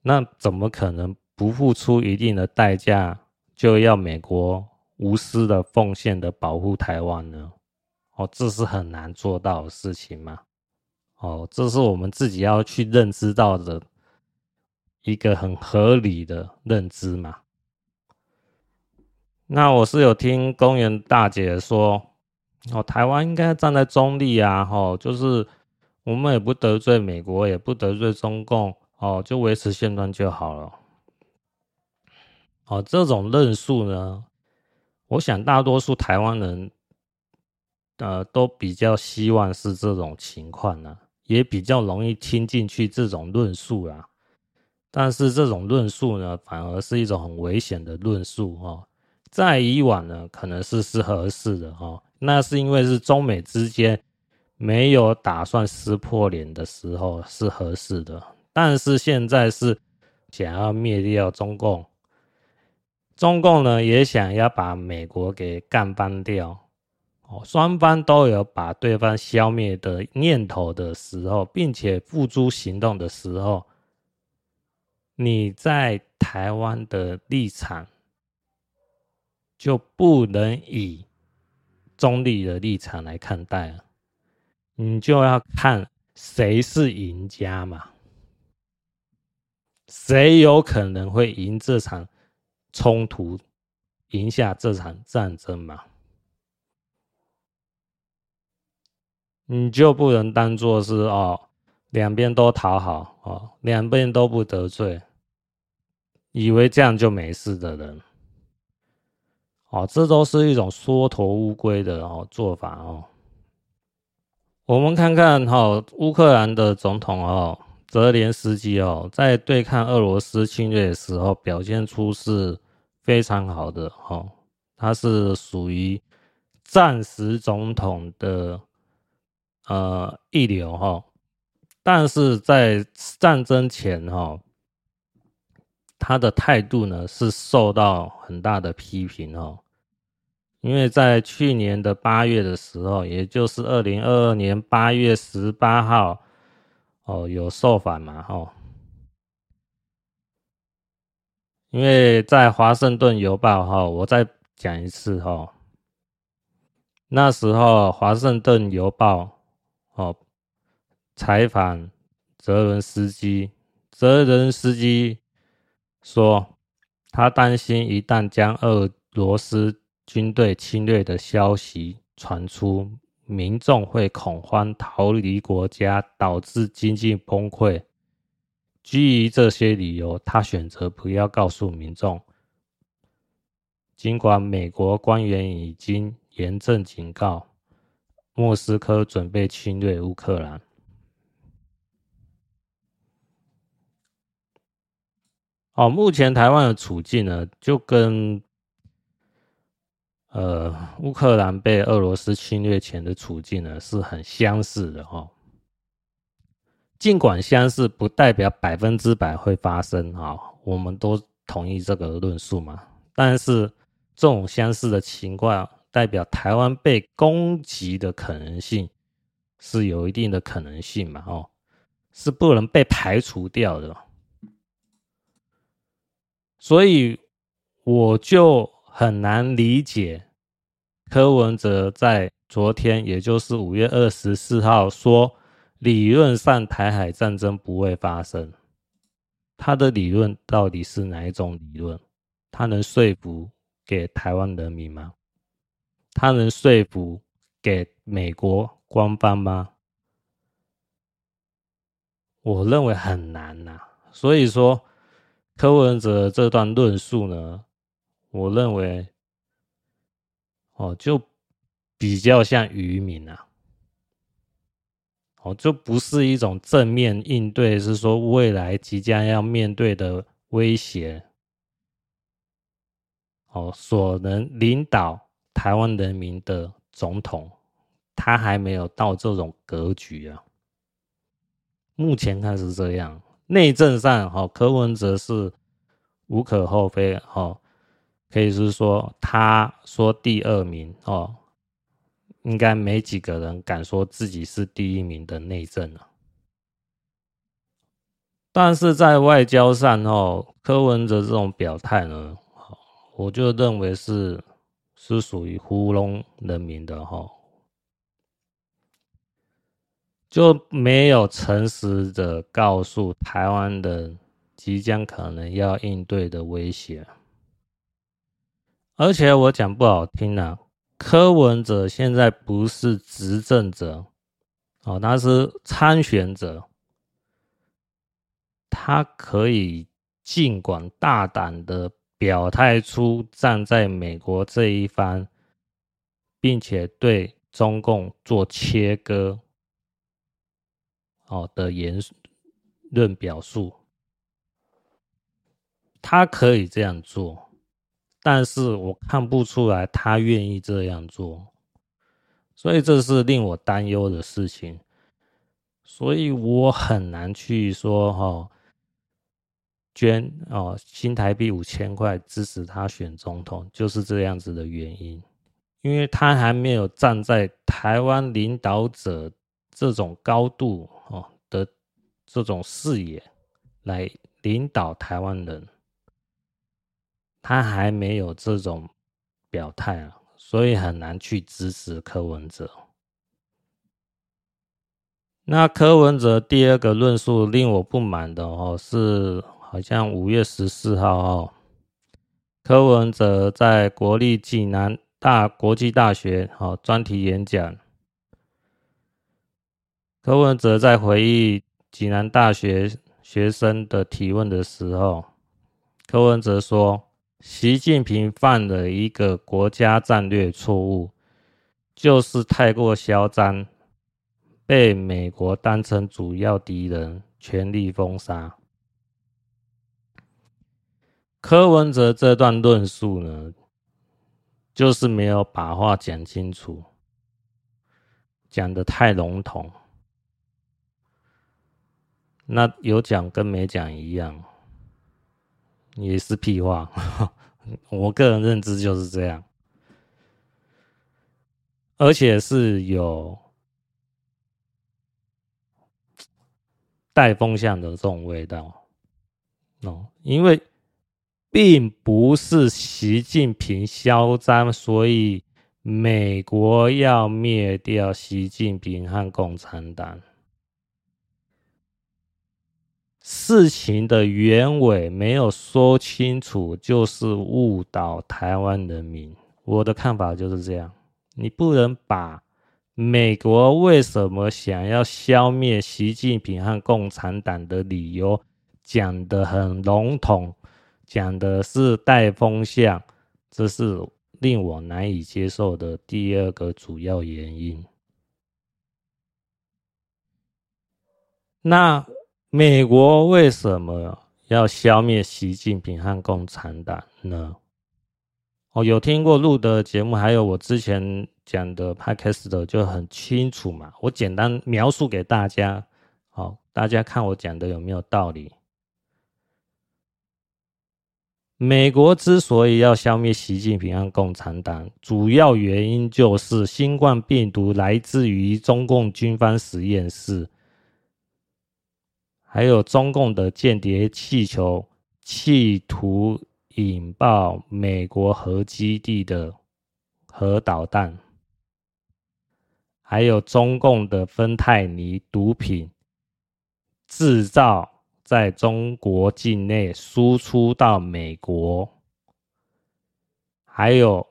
S1: 那怎么可能不付出一定的代价，就要美国无私的奉献的保护台湾呢？哦，这是很难做到的事情嘛。哦，这是我们自己要去认知到的。一个很合理的认知嘛。那我是有听公园大姐说，哦，台湾应该站在中立啊，吼，就是我们也不得罪美国，也不得罪中共，哦，就维持现状就好了。哦，这种论述呢，我想大多数台湾人，呃，都比较希望是这种情况呢，也比较容易听进去这种论述啊。但是这种论述呢，反而是一种很危险的论述哦。在以往呢，可能是是合适的哦，那是因为是中美之间没有打算撕破脸的时候是合适的。但是现在是想要灭掉中共，中共呢也想要把美国给干翻掉，哦，双方都有把对方消灭的念头的时候，并且付诸行动的时候。你在台湾的立场就不能以中立的立场来看待了，你就要看谁是赢家嘛，谁有可能会赢这场冲突，赢下这场战争嘛，你就不能当做是哦，两边都讨好哦，两边都不得罪。以为这样就没事的人，哦，这都是一种缩头乌龟的哦做法哦。我们看看哈，乌克兰的总统哦，泽连斯基哦，在对抗俄罗斯侵略的时候，表现出是非常好的哈。他是属于战时总统的呃一流哈。但是在战争前哈，他的态度呢是受到很大的批评哦，因为在去年的八月的时候，也就是二零二二年八月十八号哦，有受访嘛哦，因为在华盛顿邮报哈，我再讲一次哈，那时候华盛顿邮报哦。采访泽伦斯基，泽伦斯基说，他担心一旦将俄罗斯军队侵略的消息传出，民众会恐慌逃离国家，导致经济崩溃。基于这些理由，他选择不要告诉民众。尽管美国官员已经严正警告，莫斯科准备侵略乌克兰。哦，目前台湾的处境呢，就跟呃乌克兰被俄罗斯侵略前的处境呢是很相似的哈。尽管相似，不代表百分之百会发生啊，我们都同意这个论述嘛。但是这种相似的情况，代表台湾被攻击的可能性是有一定的可能性嘛？哦，是不能被排除掉的。所以我就很难理解柯文哲在昨天，也就是五月二十四号说，理论上台海战争不会发生。他的理论到底是哪一种理论？他能说服给台湾人民吗？他能说服给美国官方吗？我认为很难呐、所以说。柯文哲这段论述呢，我认为，哦，就比较像愚民啊，哦，就不是一种正面应对，是说未来即将要面对的威胁，哦，所能领导台湾人民的总统，他还没有到这种格局啊。目前看是这样。内政上，哈，柯文哲是无可厚非，哈，可以是说他说第二名，哦，应该没几个人敢说自己是第一名的内政了。但是在外交上，哦，柯文哲这种表态呢，我就认为是是属于糊弄人民的，哈。就没有诚实的告诉台湾人即将可能要应对的威胁，而且我讲不好听啊，柯文哲现在不是执政者哦，他是参选者，他可以尽管大胆的表态出站在美国这一方，并且对中共做切割。哦的言论表述，他可以这样做，但是我看不出来他愿意这样做，所以这是令我担忧的事情，所以我很难去说哈，捐哦新台币五千块支持他选总统，就是这样子的原因，因为他还没有站在台湾领导者这种高度。的这种视野来领导台湾人，他还没有这种表态啊，所以很难去支持柯文哲。那柯文哲第二个论述令我不满的哦，是好像五月十四号哦，柯文哲在国立暨南大国际大学哦专题演讲。柯文哲在回忆济南大学学生的提问的时候，柯文哲说：“习近平犯了一个国家战略错误，就是太过嚣张，被美国当成主要敌人，全力封杀。”柯文哲这段论述呢，就是没有把话讲清楚，讲得太笼统。那有讲跟没讲一样，也是屁话。我个人认知就是这样，而且是有带风向的这种味道哦，因为并不是习近平嚣张，所以美国要灭掉习近平和共产党。事情的原委没有说清楚，就是误导台湾人民。我的看法就是这样，你不能把美国为什么想要消灭习近平和共产党的理由讲得很笼统，讲的是带风向，这是令我难以接受的第二个主要原因。那。美国为什么要消灭习近平和共产党呢？哦，有听过录的节目，还有我之前讲的 Podcast 的就很清楚嘛。我简单描述给大家，好，大家看我讲的有没有道理？美国之所以要消灭习近平和共产党，主要原因就是新冠病毒来自于中共军方实验室。还有中共的间谍气球，企图引爆美国核基地的核导弹；还有中共的芬太尼毒品制造在中国境内，输出到美国；还有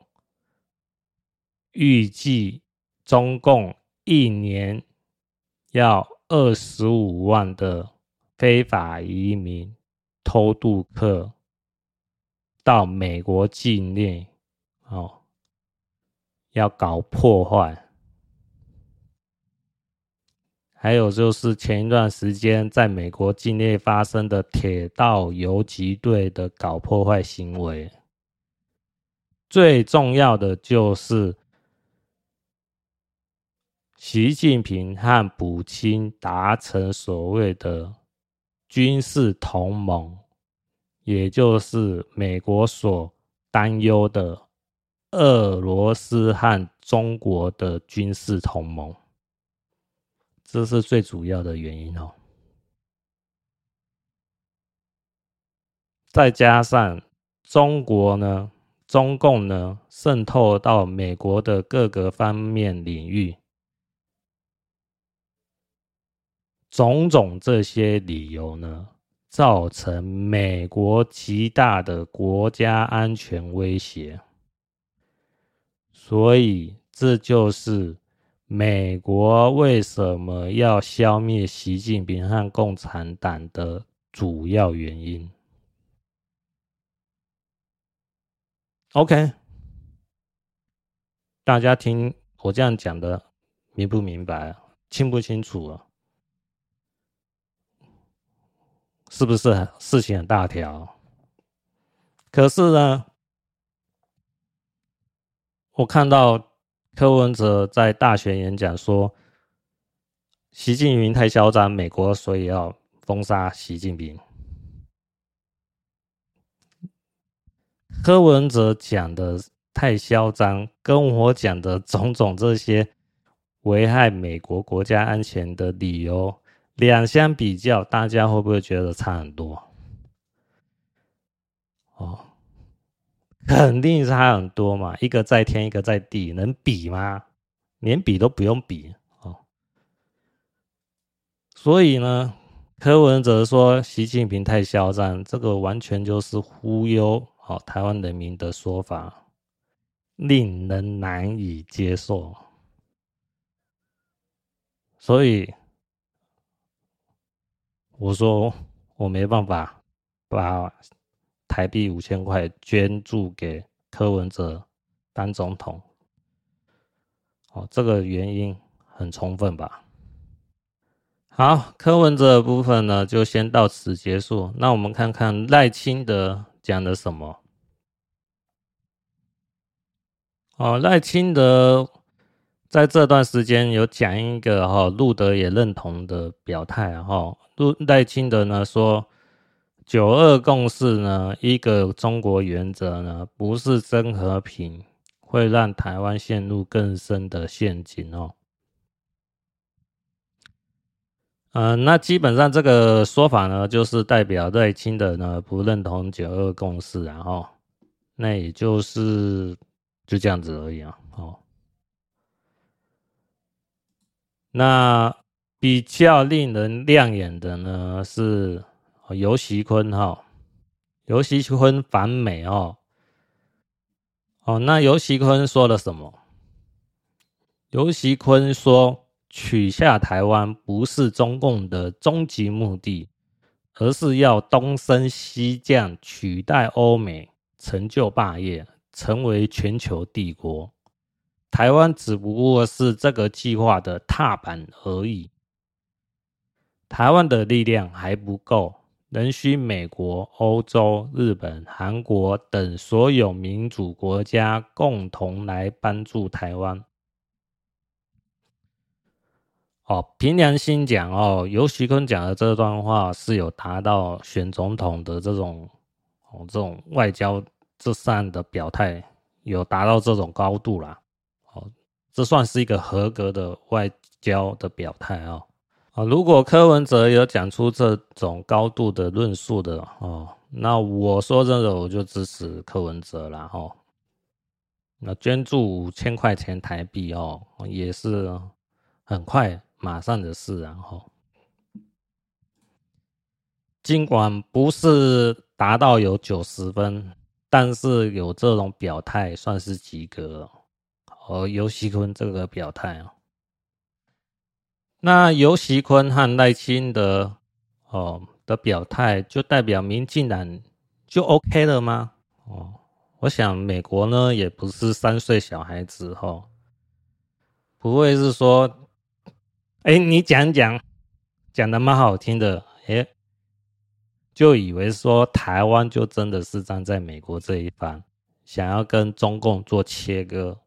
S1: 预计中共一年要二十五万的。非法移民偷渡客到美国境内，哦，要搞破坏。还有就是前一段时间在美国境内发生的铁道游击队的搞破坏行为。最重要的就是习近平和普京达成所谓的。军事同盟，也就是美国所担忧的俄罗斯和中国的军事同盟，这是最主要的原因哦。再加上中国呢，中共呢，渗透到美国的各个方面领域。种种这些理由呢，造成美国极大的国家安全威胁，所以这就是美国为什么要消灭习近平和共产党的主要原因。OK，大家听我这样讲的明不明白？清不清楚啊？是不是事情很大条？可是呢，我看到柯文哲在大学演讲说，习近平太嚣张，美国所以要封杀习近平。柯文哲讲的太嚣张，跟我讲的种种这些危害美国国家安全的理由。两相比较，大家会不会觉得差很多？哦，肯定差很多嘛！一个在天，一个在地，能比吗？连比都不用比哦。所以呢，柯文哲说习近平太嚣张，这个完全就是忽悠哦台湾人民的说法，令人难以接受。所以。我说我没办法把台币五千块捐助给柯文哲当总统，哦，这个原因很充分吧？好，柯文哲的部分呢，就先到此结束。那我们看看赖清德讲了什么？哦，赖清德在这段时间有讲一个哈，路德也认同的表态哈，路赖清德呢说，九二共识呢，一个中国原则呢，不是真和平，会让台湾陷入更深的陷阱哦。嗯、呃，那基本上这个说法呢，就是代表赖清德呢不认同九二共识，然后那也就是就这样子而已啊，哦。那比较令人亮眼的呢是游锡堃哈，游锡堃访美哦，哦，那游锡堃说了什么？游锡堃说，取下台湾不是中共的终极目的，而是要东升西降，取代欧美，成就霸业，成为全球帝国。台湾只不过是这个计划的踏板而已。台湾的力量还不够，仍需美国、欧洲、日本、韩国等所有民主国家共同来帮助台湾。哦，凭良心讲哦，游锡堃讲的这段话是有达到选总统的这种哦这种外交这上的表态，有达到这种高度啦。这算是一个合格的外交的表态啊！啊，如果柯文哲有讲出这种高度的论述的哦，那我说真的，我就支持柯文哲了哈。那捐助五千块钱台币哦，也是很快马上的事，然后尽管不是达到有九十分，但是有这种表态算是及格了。和游锡堃这个表态啊，那游锡堃和赖清德哦的表态，就代表民进党就 OK 了吗？哦，我想美国呢也不是三岁小孩子哈，不会是说，哎，你讲讲讲的蛮好听的，哎，就以为说台湾就真的是站在美国这一方，想要跟中共做切割。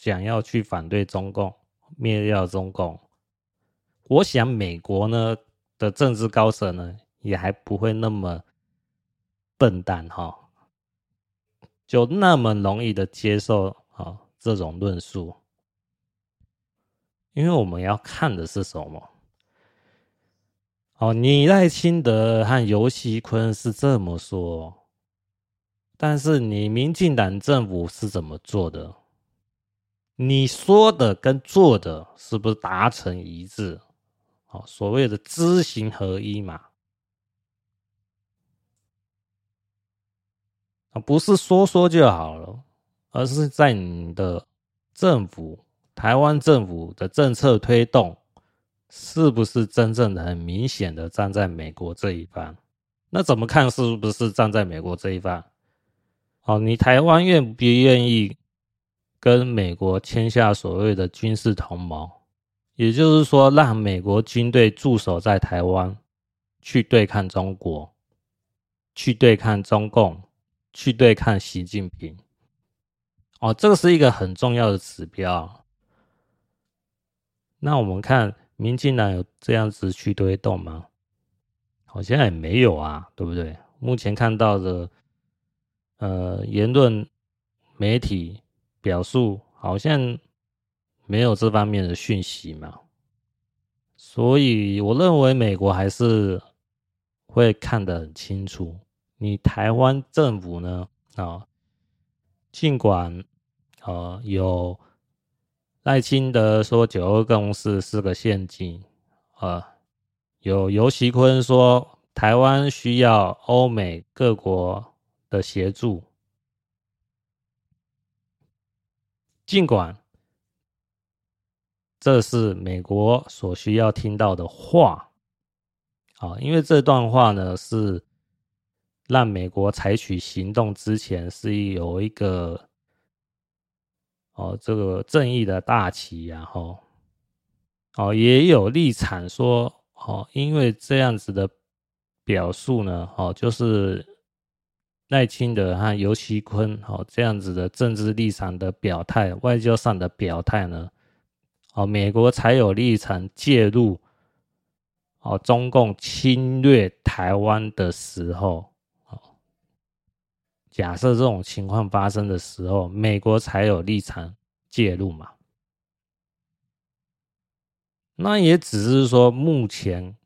S1: 想要去反对中共，灭掉中共，我想美国呢的政治高层呢也还不会那么笨蛋哈，就那么容易的接受啊这种论述，因为我们要看的是什么？哦，你赖清德和尤锡坤是这么说，但是你民进党政府是怎么做的？你说的跟做的是不是达成一致？哦，所谓的知行合一嘛，啊，不是说说就好了，而是在你的政府、台湾政府的政策推动，是不是真正的很明显的站在美国这一方？那怎么看是不是站在美国这一方？哦，你台湾愿不愿意？跟美国签下所谓的军事同盟，也就是说，让美国军队驻守在台湾，去对抗中国，去对抗中共，去对抗习近平。哦，这个是一个很重要的指标。那我们看，民进党有这样子去推动吗？好像也没有啊，对不对？目前看到的，呃，言论媒体。表述好像没有这方面的讯息嘛，所以我认为美国还是会看得很清楚。你台湾政府呢啊，尽管呃有赖清德说九二共识是个陷阱，呃，有游锡堃说台湾需要欧美各国的协助。尽管这是美国所需要听到的话，啊，因为这段话呢是让美国采取行动之前是有一个哦，这个正义的大旗，然后哦也有立场说哦，因为这样子的表述呢，哦就是。赖清德和尤其坤，哦，这样子的政治立场的表态、外交上的表态呢，哦，美国才有立场介入，哦，中共侵略台湾的时候，假设这种情况发生的时候，美国才有立场介入嘛？那也只是说目前，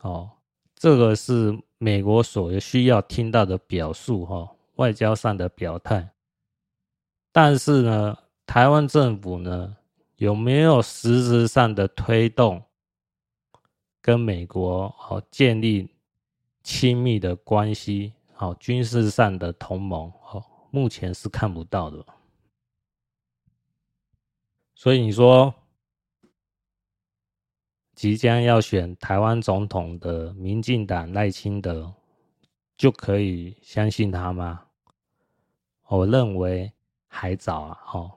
S1: 哦，这个是美国所需要听到的表述，哈，外交上的表态。但是呢，台湾政府呢，有没有实质上的推动跟美国哦建立亲密的关系？好，军事上的同盟哦，目前是看不到的。所以你说，即将要选台湾总统的民进党赖清德，就可以相信他吗？我认为。还早啊，哦，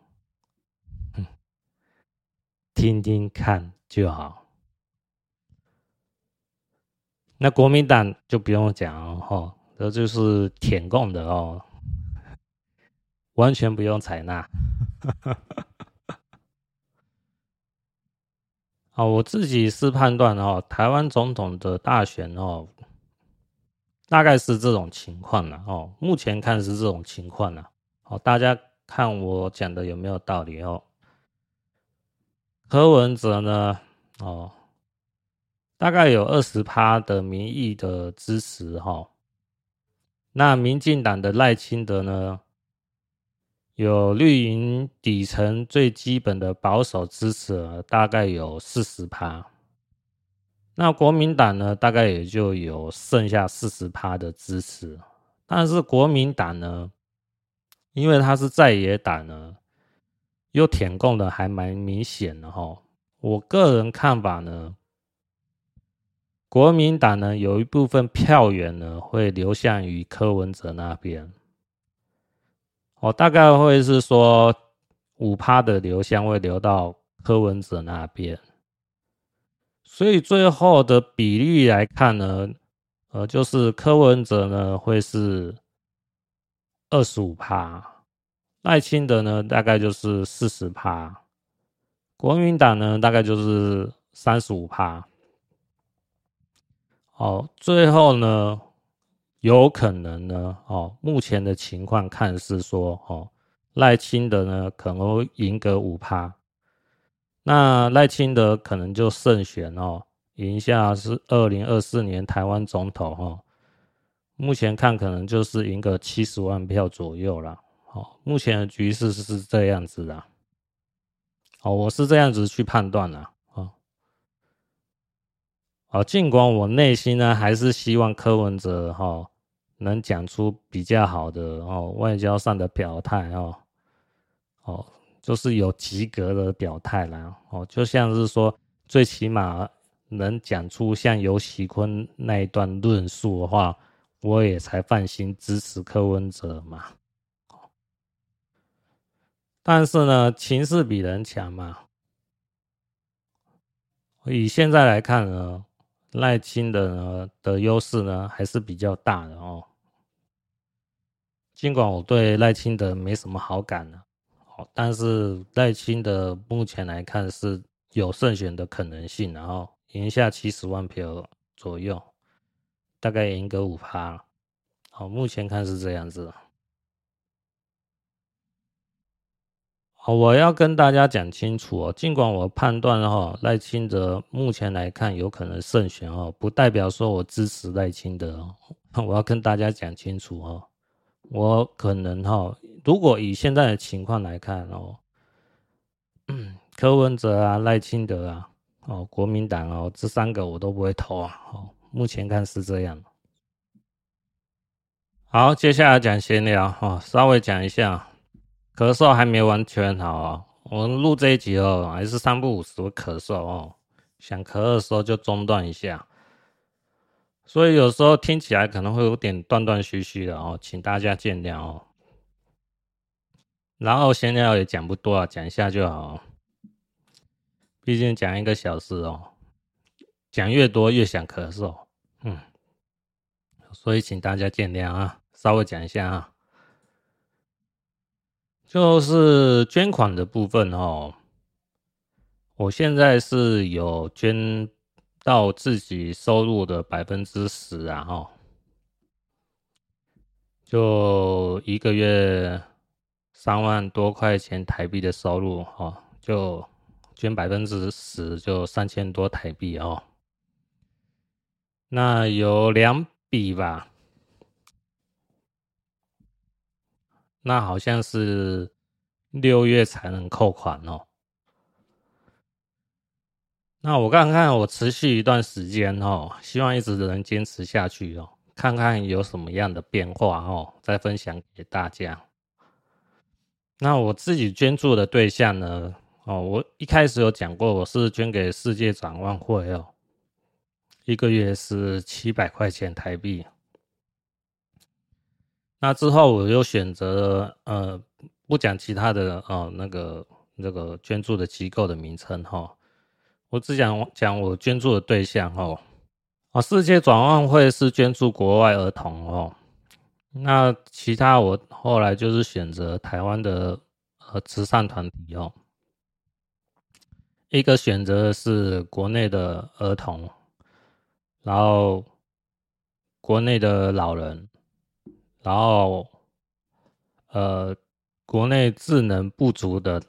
S1: 听听看就好。那国民党就不用讲哦，这就是舔共的哦，完全不用采纳。哦，我自己是判断哦，台湾总统的大选哦，大概是这种情况了哦，目前看是这种情况了。哦，大家。看我讲的有没有道理哦？柯文哲呢？哦，大概有二十趴的民意的支持哈。那民进党的赖清德呢？有绿营底层最基本的保守支持，大概有四十趴。那国民党呢？大概也就有剩下四十趴的支持。但是国民党呢？因为他是在野党呢，又舔共的还蛮明显的哈。我个人看法呢，国民党呢有一部分票源呢会流向于柯文哲那边，我大概会是说五趴的流香会流到柯文哲那边，所以最后的比例来看呢，呃，就是柯文哲呢会是。二十五趴，赖清德呢大概就是四十趴，国民党呢大概就是三十五趴。哦，最后呢有可能呢，哦，目前的情况看是说，哦，赖清德呢可能会赢个五趴，那赖清德可能就胜选哦，赢下是二零二四年台湾总统哦。目前看可能就是赢个七十万票左右啦。哦，目前的局势是这样子的。哦，我是这样子去判断的。啊，好，尽管我内心呢还是希望柯文哲哈能讲出比较好的哦外交上的表态哦，哦，就是有及格的表态啦。哦，就像是说最起码能讲出像游锡堃那一段论述的话。我也才放心支持柯文哲嘛，但是呢，情势比人强嘛。以现在来看呢，赖清德呢的优势呢还是比较大的哦。尽管我对赖清德没什么好感呢，但是赖清德目前来看是有胜选的可能性，然后赢下七十万票左右。大概赢个五趴了，好，目前看是这样子。好，我要跟大家讲清楚哦，尽管我判断哈赖清德目前来看有可能胜选哦，不代表说我支持赖清德哦。我要跟大家讲清楚哦，我可能哈，如果以现在的情况来看哦，柯文哲啊、赖清德啊、哦国民党哦，这三个我都不会投啊。哦目前看是这样。好，接下来讲闲聊哦，稍微讲一下，咳嗽还没完全好啊。我们录这一集哦，还是三不五时会咳嗽哦，想咳的时候就中断一下，所以有时候听起来可能会有点断断续续的哦，请大家见谅哦。然后闲聊也讲不多啊，讲一下就好，毕竟讲一个小时哦，讲越多越想咳嗽。嗯，所以请大家见谅啊，稍微讲一下啊，就是捐款的部分哦。我现在是有捐到自己收入的百分之十啊，哈，就一个月三万多块钱台币的收入，哈，就捐百分之十，就三千多台币哦。那有两笔吧，那好像是六月才能扣款哦。那我看看，我持续一段时间哦，希望一直能坚持下去哦，看看有什么样的变化哦，再分享给大家。那我自己捐助的对象呢？哦，我一开始有讲过，我是捐给世界展望会哦，一个月是七百块钱台币。那之后我又选择呃，不讲其他的哦，那个那个捐助的机构的名称哈。哦我只讲讲我捐助的对象哦，啊，世界展望会是捐助国外儿童哦，那其他我后来就是选择台湾的呃慈善团体哦，一个选择是国内的儿童，然后国内的老人，然后呃国内智能不足的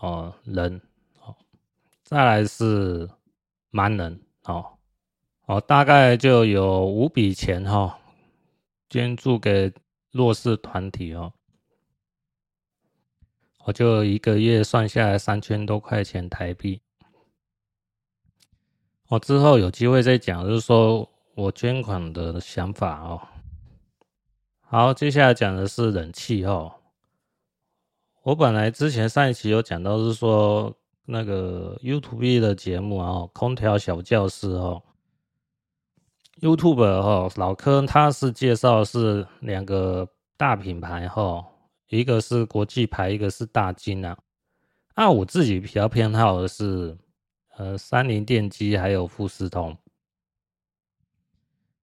S1: 哦、呃、人。再来是盲人哦，哦，大概就有五笔钱哈、哦，捐助给弱势团体哦，我就一个月算下来三千多块钱台币。我之后有机会再讲，就是说我捐款的想法哦。好，接下来讲的是冷气哦。我本来之前上一期有讲到是说。那个 YouTube 的节目啊，空调小教室哦，YouTube 哦，老柯他是介绍是两个大品牌哈，一个是国际牌，一个是大金啊。那我自己比较偏好的是呃三菱电机还有富士通，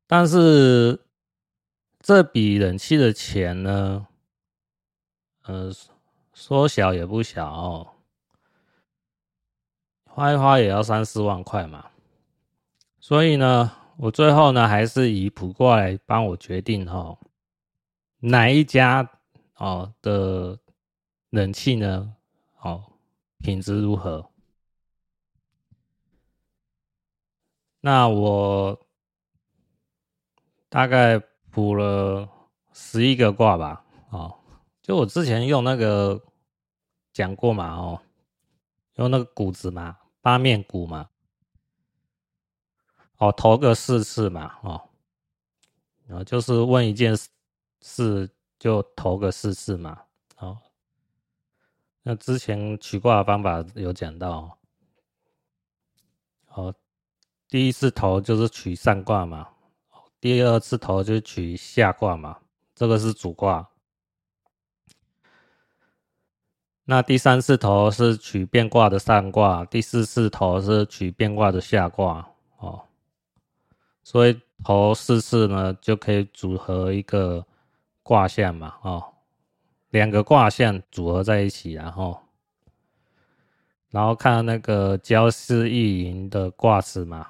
S1: 但是这笔冷气的钱呢，呃说小也不小哦。花一花也要三四万块嘛，所以呢，我最后呢还是以普卦来帮我决定哈，哪一家哦的冷气呢？哦，品质如何？那我大概补了十一个卦吧，哦，就我之前用那个讲过嘛，哦，用那个谷子嘛。八面谷嘛，哦，投个四次嘛，哦，然后就是问一件事就投个四次嘛，哦，那之前取卦的方法有讲到，哦，第一次投就是取上卦嘛，第二次投就取下卦嘛，这个是主卦。那第三次投是取变卦的上卦，第四次投是取变卦的下卦哦，所以投四次呢就可以组合一个卦象嘛哦，两个卦象组合在一起，然后然后看那个交四易银的卦辞嘛，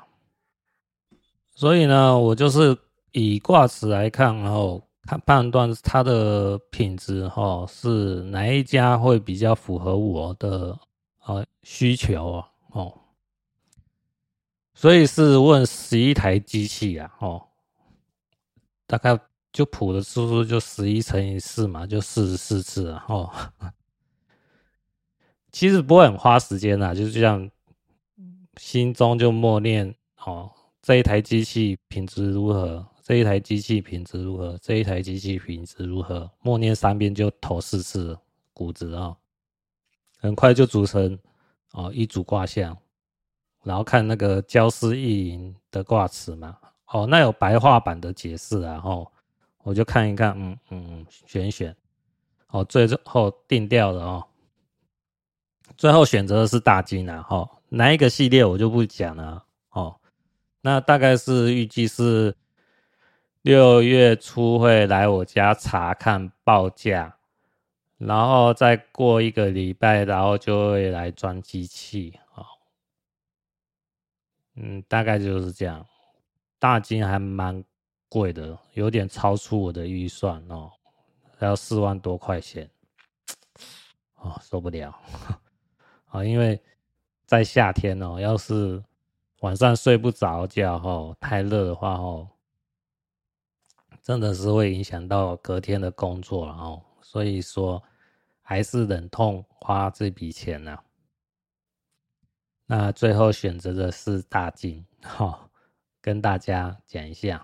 S1: 所以呢，我就是以卦辞来看，然后。看判断它的品质哈，是哪一家会比较符合我的呃需求哦，所以是问十一台机器啊哦，大概就谱的次数就十一乘以四嘛，就四十四次啊哦，其实不会很花时间啊，就是这样，心中就默念哦，这一台机器品质如何？这一台机器品质如何？这一台机器品质如何？默念三遍就投四次谷子啊，很快就组成哦一组卦象，然后看那个交四易银的卦辞嘛。哦，那有白话版的解释啊，哦，我就看一看，嗯嗯，选一选，哦，最后定调了哦，最后选择的是大金啊，哦，哪一个系列我就不讲了，那大概是预计是。六月初会来我家查看报价，然后再过一个礼拜，然后就会来装机器啊嗯，大概就是这样。大金还蛮贵的，有点超出我的预算哦，要四万多块钱，哦，受不了啊！因为在夏天哦，要是晚上睡不着觉哦，太热的话哦，真的是会影响到隔天的工作了哦。所以说，还是忍痛花这笔钱呢、那最后选择的是大金，哈，跟大家讲一下。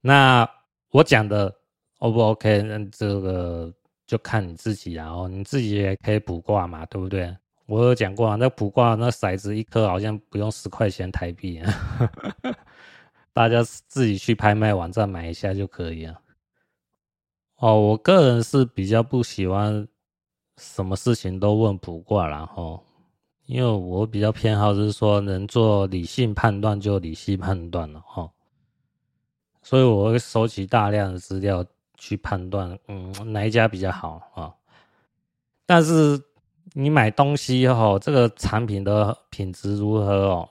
S1: 那我讲的 O 不 OK？那这个就看你自己啊，哦，你自己也可以卜卦嘛，对不对？我有讲过啊，那卜卦那骰子一颗好像不用十块钱台币啊，大家自己去拍卖网站买一下就可以了。哦，我个人是比较不喜欢什么事情都问卜卦，然后。因为我比较偏好就是说，能做理性判断就理性判断了哈，所以我会收集大量的资料去判断，嗯，哪一家比较好啊？但是你买东西后，这个产品的品质如何哦？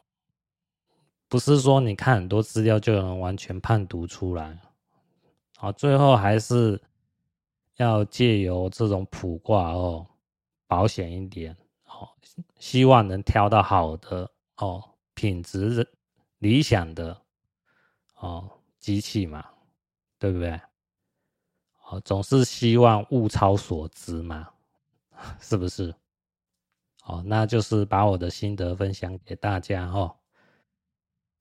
S1: 不是说你看很多资料就能完全判读出来，啊，最后还是要借由这种普卦哦，保险一点哦。希望能挑到好的哦，品质理想的哦机器嘛，对不对？哦，总是希望物超所值嘛，是不是？哦，那就是把我的心得分享给大家哦。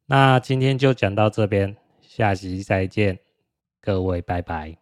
S1: 那今天就讲到这边，下集再见，各位拜拜。